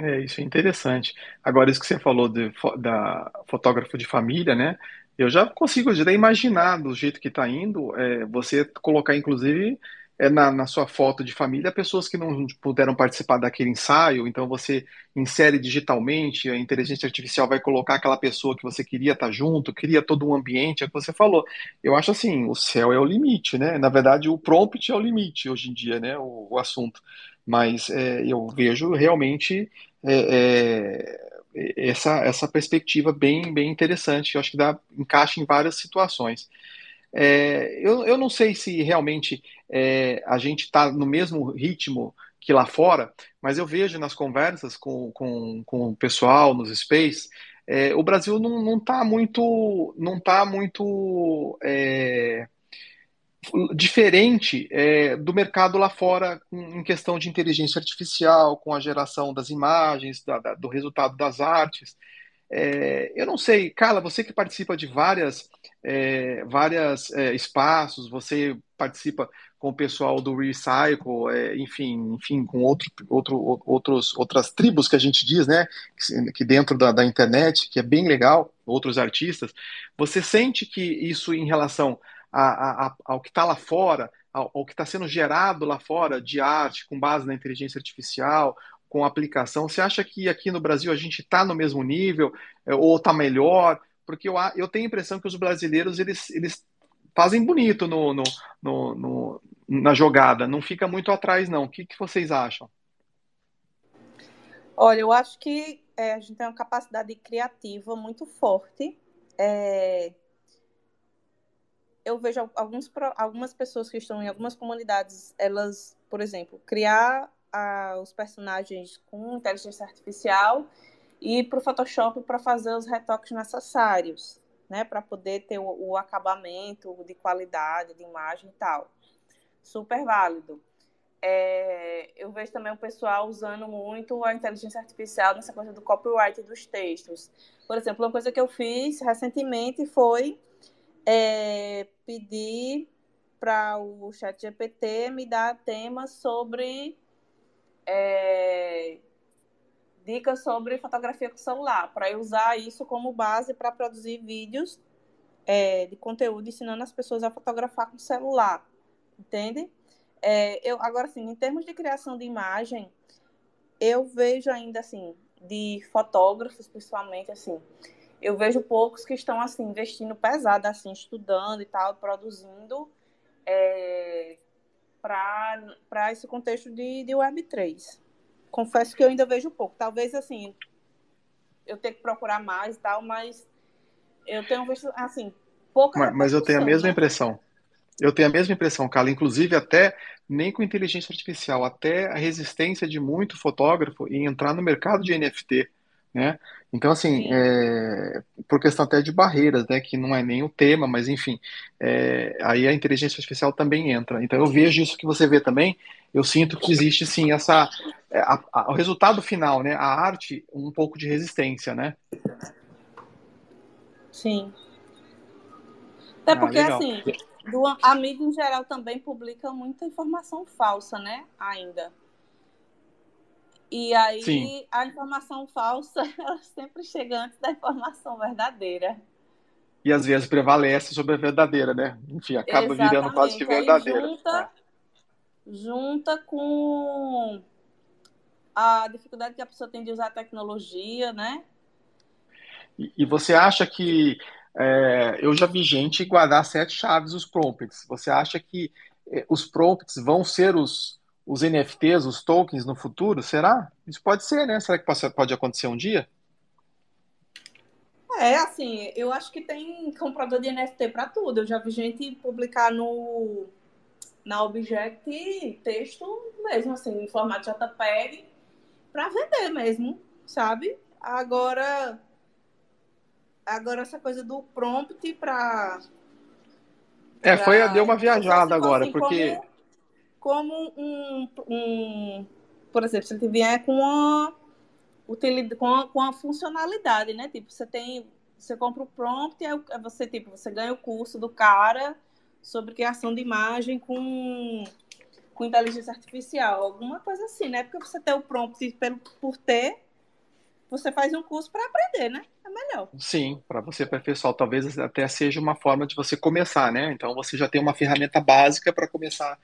Speaker 2: É, isso é interessante. Agora, isso que você falou de, da fotógrafo de família, né? Eu já consigo já imaginar do jeito que está indo, é, você colocar, inclusive, é na, na, sua foto de família pessoas que não puderam participar daquele ensaio, então você insere digitalmente, a inteligência artificial vai colocar aquela pessoa que você queria estar junto, cria todo um ambiente, é o que você falou. Eu acho assim, o céu é o limite, né? Na verdade, o prompt é o limite hoje em dia, né? O, o assunto. Mas é, eu vejo realmente é, é, essa, essa perspectiva bem, bem interessante, eu acho que dá encaixa em várias situações. É, eu, eu não sei se realmente é, a gente está no mesmo ritmo que lá fora, mas eu vejo nas conversas com, com, com o pessoal nos Space, é, o Brasil não está muito, não tá muito é, diferente é, do mercado lá fora em questão de inteligência artificial, com a geração das imagens, da, da, do resultado das artes. É, eu não sei, Carla, você que participa de várias, é, várias é, espaços, você participa com o pessoal do Recycle, é, enfim, enfim, com outro, outro, outros, outras tribos que a gente diz, né, que dentro da, da internet, que é bem legal, outros artistas. Você sente que isso em relação a, a, a, ao que está lá fora, ao que está sendo gerado lá fora de arte com base na inteligência artificial, com aplicação? Você acha que aqui no Brasil a gente está no mesmo nível é, ou está melhor? Porque eu, eu tenho a impressão que os brasileiros eles, eles fazem bonito no, no, no, no na jogada, não fica muito atrás, não. O que, que vocês acham?
Speaker 4: Olha, eu acho que é, a gente tem uma capacidade criativa muito forte. É, eu vejo alguns, algumas pessoas que estão em algumas comunidades, elas, por exemplo, criar a, os personagens com inteligência artificial e para o Photoshop para fazer os retoques necessários, né, para poder ter o, o, acabamento de qualidade de imagem e tal. Super válido. É, eu vejo também o pessoal usando muito a inteligência artificial nessa coisa do copyright dos textos. Por exemplo, uma coisa que eu fiz recentemente foi é, pedir para o chat GPT me dar temas sobre é, dicas sobre fotografia com celular, para usar isso como base para produzir vídeos é, de conteúdo ensinando as pessoas a fotografar com celular, entende? É, eu agora assim, em termos de criação de imagem, eu vejo ainda assim de fotógrafos, principalmente assim, eu vejo poucos que estão assim investindo pesado, assim, estudando e tal, produzindo é, para esse contexto de, de Web3. Confesso que eu ainda vejo pouco. Talvez assim, eu tenho que procurar mais e tal, mas eu tenho visto assim, pouca.
Speaker 2: Mas, mas eu tenho a mesma né? impressão. Eu tenho a mesma impressão, Carla. Inclusive, até nem com inteligência artificial, até a resistência de muito fotógrafo em entrar no mercado de NFT. Né? Então, assim, é, por questão até de barreiras, né, que não é nem o tema, mas enfim, é, aí a inteligência artificial também entra. Então, eu vejo isso que você vê também, eu sinto que existe, sim, essa, é, a, a, o resultado final, né, a arte, um pouco de resistência, né?
Speaker 4: Sim. Até ah, porque, ah, assim, do, a mídia em geral também publica muita informação falsa, né, ainda. E aí Sim. a informação falsa, [laughs] ela sempre chega antes da informação verdadeira.
Speaker 2: E às vezes prevalece sobre a verdadeira, né? Enfim, acaba Exatamente. virando quase que verdadeira.
Speaker 4: Aí junta, é. junta com a dificuldade que a pessoa tem de usar a tecnologia, né?
Speaker 2: E, e você acha que é, eu já vi gente guardar sete chaves os prompts. Você acha que é, os prompts vão ser os, os NFTs, os tokens no futuro? Será? Isso pode ser, né? Será que pode acontecer um dia?
Speaker 4: É, assim, eu acho que tem comprador de NFT para tudo. Eu já vi gente publicar no na Object texto mesmo, assim, em formato JPEG, para vender mesmo, sabe? Agora, agora essa coisa do prompt para
Speaker 2: é, foi deu uma viajada agora, assim, porque
Speaker 4: como como um, um por exemplo, se ele vier com uma com a, com funcionalidade, né? Tipo, você tem, você compra o prompt e você tipo, você ganha o curso do cara sobre criação de imagem com com inteligência artificial, alguma coisa assim, né? Porque você ter o prompt pelo por ter, você faz um curso para aprender, né? É melhor.
Speaker 2: Sim, para você aperfeiçoar, talvez até seja uma forma de você começar, né? Então você já tem uma ferramenta básica para começar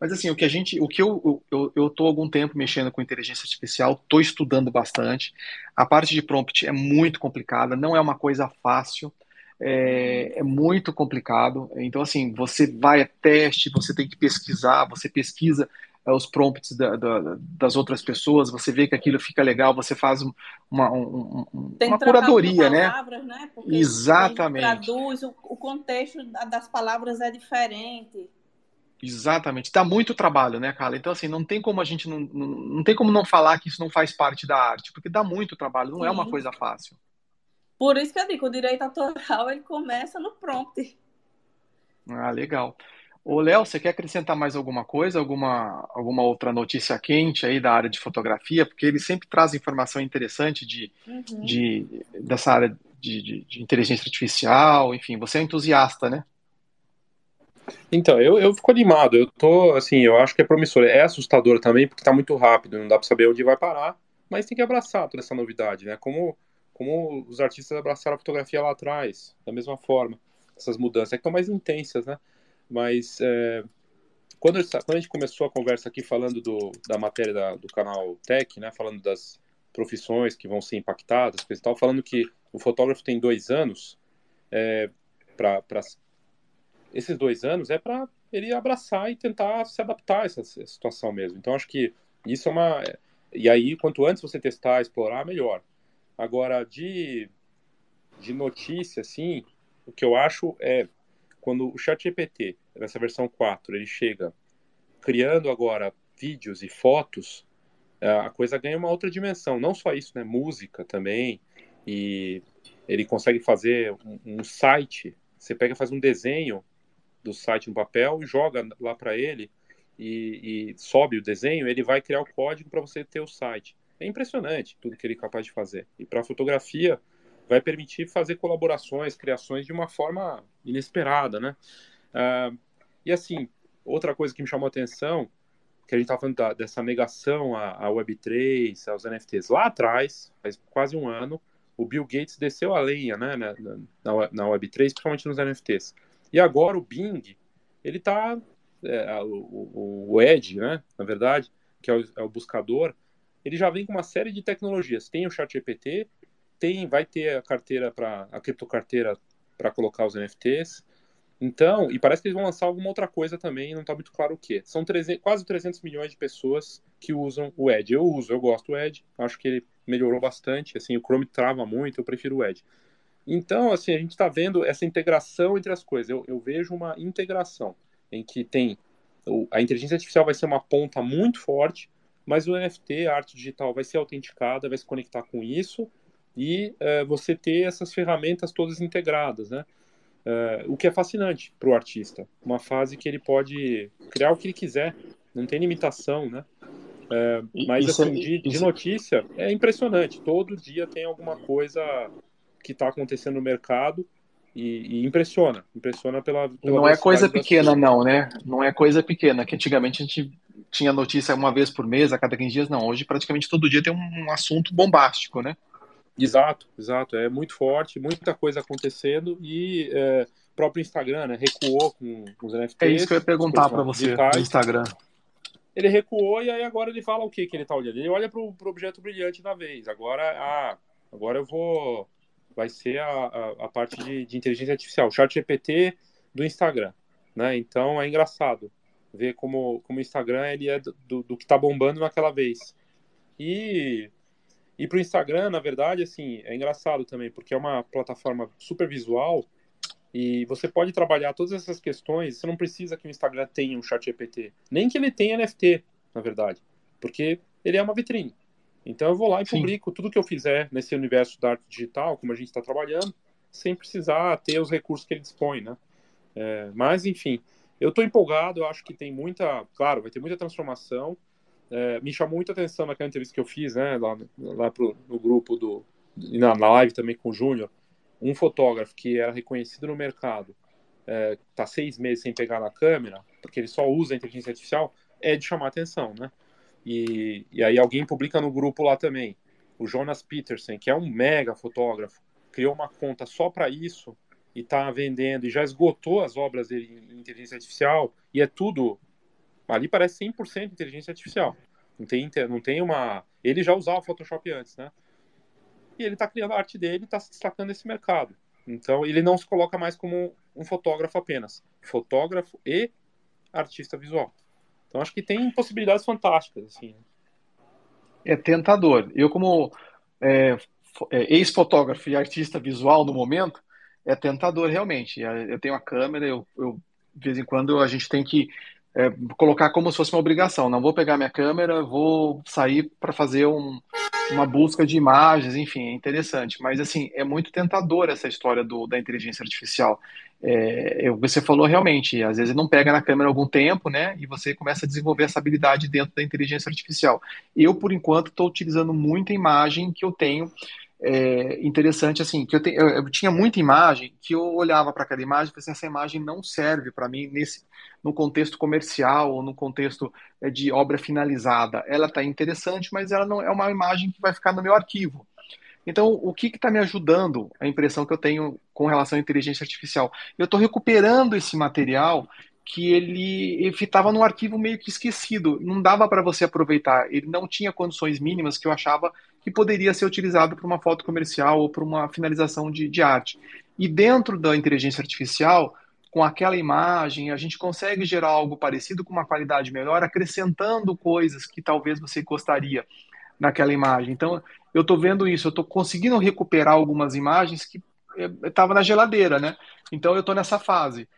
Speaker 2: mas assim, o que a gente, o que eu eu, eu tô há algum tempo mexendo com inteligência artificial, estou estudando bastante. A parte de prompt é muito complicada, não é uma coisa fácil. É, é, muito complicado. Então, assim, você vai a teste, você tem que pesquisar, você pesquisa é, os prompts da, da, das outras pessoas, você vê que aquilo fica legal, você faz uma, um, um, uma curadoria, né?
Speaker 4: Palavras, né?
Speaker 2: Porque Exatamente.
Speaker 4: Traduz, o, o contexto das palavras é diferente.
Speaker 2: Exatamente. Dá muito trabalho, né, Carla? Então, assim, não tem como a gente não, não, não tem como não falar que isso não faz parte da arte, porque dá muito trabalho, não Sim. é uma coisa fácil.
Speaker 4: Por isso que eu digo, o direito autoral ele começa no prompt.
Speaker 2: Ah, legal. Ô, Léo, você quer acrescentar mais alguma coisa, alguma, alguma outra notícia quente aí da área de fotografia? Porque ele sempre traz informação interessante de, uhum. de, dessa área de, de, de inteligência artificial, enfim, você é entusiasta, né?
Speaker 3: Então, eu, eu fico animado. Eu tô, assim, eu acho que é promissor. É assustador também, porque tá muito rápido, não dá para saber onde vai parar, mas tem que abraçar toda essa novidade, né? Como, como os artistas abraçaram a fotografia lá atrás, da mesma forma. Essas mudanças é que estão mais intensas, né? Mas é, quando, quando a gente começou a conversa aqui falando do, da matéria da, do canal Tech, né, falando das profissões que vão ser impactadas, tal, falando que o fotógrafo tem dois anos, é, para esses dois anos é para ele abraçar e tentar se adaptar a essa, situação mesmo. Então acho que isso é uma e aí quanto antes você testar, explorar, melhor. Agora de de notícia assim, o que eu acho é quando o ChatGPT, nessa versão 4, ele chega criando agora vídeos e fotos, é, a coisa ganha uma outra dimensão. Não só isso, né? Música também. E ele consegue fazer um, um site. Você pega, faz um desenho do site no papel joga lá para ele e, e, sobe o desenho. Ele vai criar o código para você ter o site. É impressionante tudo que ele é capaz de fazer. E para fotografia, vai permitir fazer colaborações, criações de uma forma inesperada, né? Uh, e assim, outra coisa que me chamou a atenção, que a gente estava falando da, dessa negação à, à Web3, aos NFTs. Lá atrás, faz quase um ano, o Bill Gates desceu a lenha né, na, na, na Web3, principalmente nos NFTs. E agora o Bing, ele está, é, o, o, Edge, né, na verdade, que é o, é o buscador, ele já vem com uma série de tecnologias. Tem o ChatGPT, tem, vai ter a carteira para a criptocarteira para colocar os NFTs. Então, e parece que eles vão lançar alguma outra coisa também, não está muito claro o que. São 300, quase 300 milhões de pessoas que usam o Edge. Eu uso, eu gosto do Edge, acho que ele melhorou bastante. Assim, o Chrome trava muito, eu prefiro o Edge. Então, assim, a gente está vendo essa integração entre as coisas. Eu, eu, vejo uma integração em que tem a inteligência artificial vai ser uma ponta muito forte, mas o NFT, a arte digital, vai ser autenticada, vai se conectar com isso e uh, você ter essas ferramentas todas integradas, né? Uh, o que é fascinante para o artista. Uma fase que ele pode criar o que ele quiser, não tem limitação, né? Uh, mas, isso, assim, de, de, notícia, é impressionante. Todo dia tem alguma coisa que está acontecendo no mercado e, e, impressiona. Impressiona pela. pela
Speaker 2: não é coisa pequena, não, né? Não é coisa pequena, que antigamente a gente tinha notícia uma vez por mês, a cada 15 dias, não. Hoje, praticamente todo dia tem um, assunto bombástico, né?
Speaker 3: Exato, exato. É muito forte, muita coisa acontecendo e é, próprio Instagram né, recuou com, com os NFTs.
Speaker 2: É isso que eu ia perguntar para você no Instagram.
Speaker 3: Ele recuou e aí agora ele fala o que que ele está olhando? Ele olha para o objeto brilhante da vez. Agora, ah, agora eu vou... Vai ser a, a, a parte de, de, inteligência artificial, o chat GPT do Instagram. Né? Então é engraçado ver como, como o Instagram ele é do, do, que está bombando naquela vez. E e para o Instagram, na verdade, assim, é engraçado também, porque é uma plataforma super visual e você pode trabalhar todas essas questões. Você não precisa que o Instagram tenha um chat GPT, nem que ele tenha NFT, na verdade, porque ele é uma vitrine. Então eu vou lá e Sim. publico tudo que eu fizer nesse universo da arte digital, como a gente está trabalhando, sem precisar ter os recursos que ele dispõe, né? É, mas, enfim, eu estou empolgado, eu acho que tem muita, claro, vai ter muita transformação, é, me chamou muita atenção naquela entrevista que eu fiz, né, lá, lá pro, no grupo do, e na, na live também com o Júnior, um fotógrafo que era reconhecido no mercado, é, tá seis meses sem pegar na câmera, porque ele só usa a inteligência artificial, é de chamar atenção, né? E, e aí alguém publica no grupo lá também, o Jonas Peterson, que é um mega fotógrafo, criou uma conta só para isso e está vendendo e já esgotou as obras dele em inteligência artificial e é tudo Ali parece 100% inteligência artificial. Não tem, não tem uma. Ele já usava o Photoshop antes, né? E ele está criando a arte dele está se destacando nesse mercado. Então ele não se coloca mais como um fotógrafo apenas. Fotógrafo e artista visual. Então acho que tem possibilidades fantásticas. Assim?
Speaker 2: É tentador. Eu, como é, é, ex-fotógrafo e artista visual no momento, é tentador realmente. Eu tenho a câmera, eu, eu de vez em quando a gente tem que é, colocar como se fosse uma obrigação. Não vou pegar minha câmera, vou sair para fazer um, uma busca de imagens, enfim, é interessante. Mas, assim, é muito tentador essa história do, da inteligência artificial. É, você falou realmente, às vezes não pega na câmera algum tempo, né? E você começa a desenvolver essa habilidade dentro da inteligência artificial. Eu, por enquanto, estou utilizando muita imagem que eu tenho é, interessante assim que eu, te, eu, eu, tinha muita imagem que eu olhava para aquela imagem e pensei, assim, essa imagem não serve para mim nesse no contexto comercial ou no contexto é, de obra finalizada ela está interessante mas ela não é uma imagem que vai ficar no meu arquivo então o que está me ajudando a impressão que eu tenho com relação à inteligência artificial eu estou recuperando esse material que ele estava num arquivo meio que esquecido, não dava para você aproveitar, ele não tinha condições mínimas que eu achava que poderia ser utilizado para uma foto comercial ou para uma finalização de, de arte. E dentro da inteligência artificial, com aquela imagem, a gente consegue gerar algo parecido com uma qualidade melhor, acrescentando coisas que talvez você gostaria naquela imagem. Então, eu estou vendo isso, eu estou conseguindo recuperar algumas imagens que estava na geladeira, né? Então, eu estou nessa fase.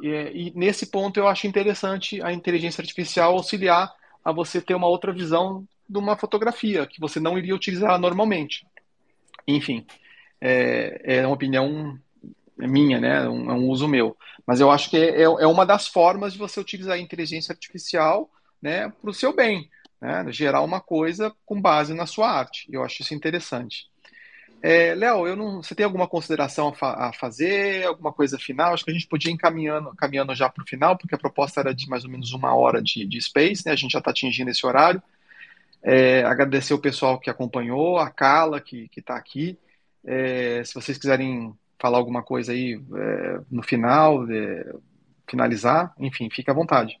Speaker 2: E, e, nesse ponto eu acho interessante a inteligência artificial auxiliar a você ter uma outra visão de uma fotografia que você não iria utilizar normalmente. Enfim, é, é uma opinião minha, né? É um, é um uso meu. Mas eu acho que é, é, é uma das formas de você utilizar a inteligência artificial né, para o seu bem, né? gerar uma coisa com base na sua arte. Eu acho isso interessante. É, Léo, eu não, você tem alguma consideração a, fa a, fazer, alguma coisa final? Acho que a gente podia ir encaminhando, caminhando já para o final, porque a proposta era de mais ou menos uma hora de, de space, né? A gente já está atingindo esse horário. É, agradecer o pessoal que acompanhou, a Carla que está aqui. É, se vocês quiserem falar alguma coisa aí é, no final, é, finalizar, enfim, fique à vontade.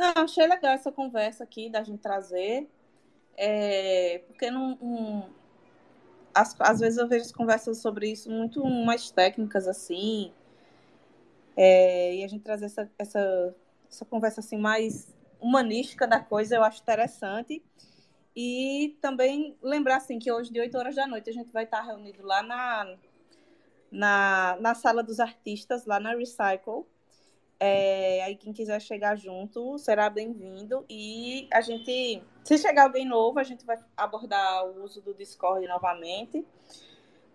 Speaker 4: Não, achei legal essa conversa aqui da gente trazer, é, porque não, não às, vezes eu vejo as conversas sobre isso muito mais técnicas assim, é, e a gente trazer essa, essa, essa conversa assim mais humanística da coisa eu acho interessante. E também lembrar assim que hoje, de 8 horas da noite, a gente vai estar reunido lá na, na, na sala dos artistas, lá na Recycle. É, aí quem quiser chegar junto será bem-vindo. E a gente, se chegar alguém novo, a gente vai abordar o uso do Discord novamente.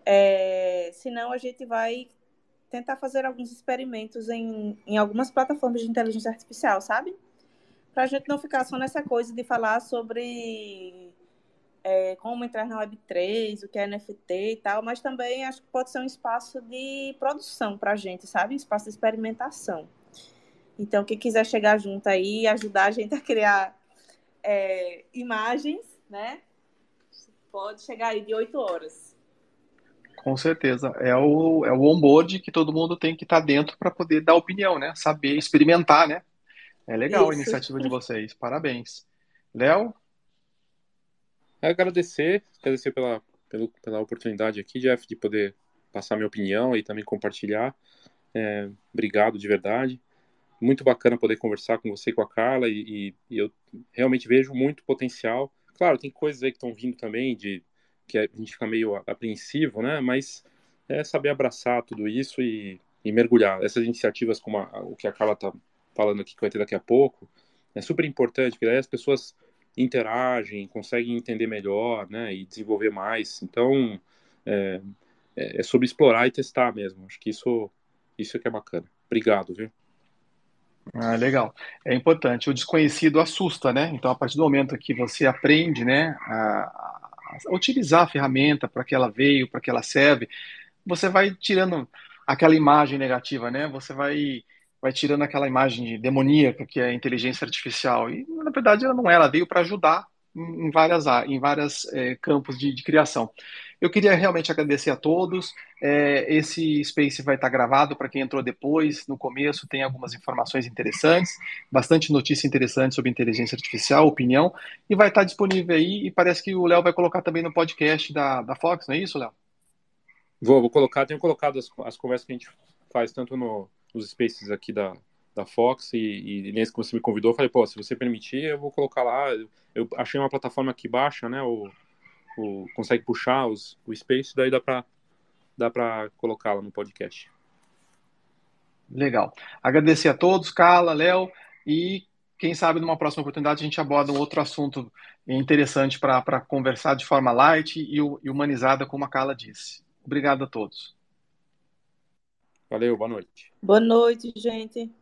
Speaker 4: É, senão a gente vai tentar fazer alguns experimentos em, em algumas plataformas de inteligência artificial, sabe? Para a gente não ficar só nessa coisa de falar sobre é, como entrar na Web3, o que é NFT e tal, mas também acho que pode ser um espaço de produção para a gente, sabe? Um espaço de experimentação. Então, quem quiser chegar junto aí e ajudar a gente a criar é, imagens, né? Pode chegar aí de 8 horas.
Speaker 2: Com certeza. É o, é o onboard que todo mundo tem que estar tá dentro para poder dar opinião, né? Saber experimentar, né? É legal Isso. a iniciativa de vocês. Parabéns. Léo?
Speaker 3: É agradecer, agradecer pela, pela, pela oportunidade aqui, Jeff, de poder passar minha opinião e também compartilhar. É, obrigado de verdade muito bacana poder conversar com você e com a Carla, e, e eu realmente vejo muito potencial. Claro, tem coisas aí que estão vindo também, de que a gente fica meio apreensivo, né? Mas é saber abraçar tudo isso e, e mergulhar. Essas iniciativas, como a, o que a Carla está falando aqui, que vai ter daqui a pouco, é super importante, porque daí as pessoas interagem, conseguem entender melhor, né? E desenvolver mais. Então, é, é, é sobre explorar e testar mesmo. Acho que isso, isso é que é bacana. Obrigado, viu?
Speaker 2: Ah, legal. É importante. O desconhecido assusta, né? Então, a partir do momento que você aprende, né, a, a utilizar a ferramenta para que ela veio, para que ela serve, você vai tirando aquela imagem negativa, né? Você vai vai tirando aquela imagem demoníaca que é a inteligência artificial. E, na verdade, ela não é. Ela veio para ajudar em, várias em vários é, campos de, de criação. Eu queria realmente agradecer a todos. É, esse Space vai estar gravado para quem entrou depois. No começo tem algumas informações interessantes, bastante notícia interessante sobre inteligência artificial, opinião, e vai estar disponível aí. E parece que o Léo vai colocar também no podcast da, da Fox, não é isso, Léo?
Speaker 3: Vou, vou colocar. Tenho colocado as, as conversas que a gente faz tanto no, nos Spaces aqui da, da Fox e, e, nesse que você me convidou, eu falei, pô, se você permitir, eu vou colocar lá. Eu achei uma plataforma que baixa, né? O, o, consegue puxar os, o space, daí dá para dá para colocá-la no podcast.
Speaker 2: Legal. Agradecer a todos, Carla, Léo, e quem sabe numa próxima oportunidade a gente aborda um outro assunto interessante para conversar de forma light e, e humanizada, como a Carla disse. Obrigado a todos.
Speaker 3: Valeu, boa noite.
Speaker 4: Boa noite, gente.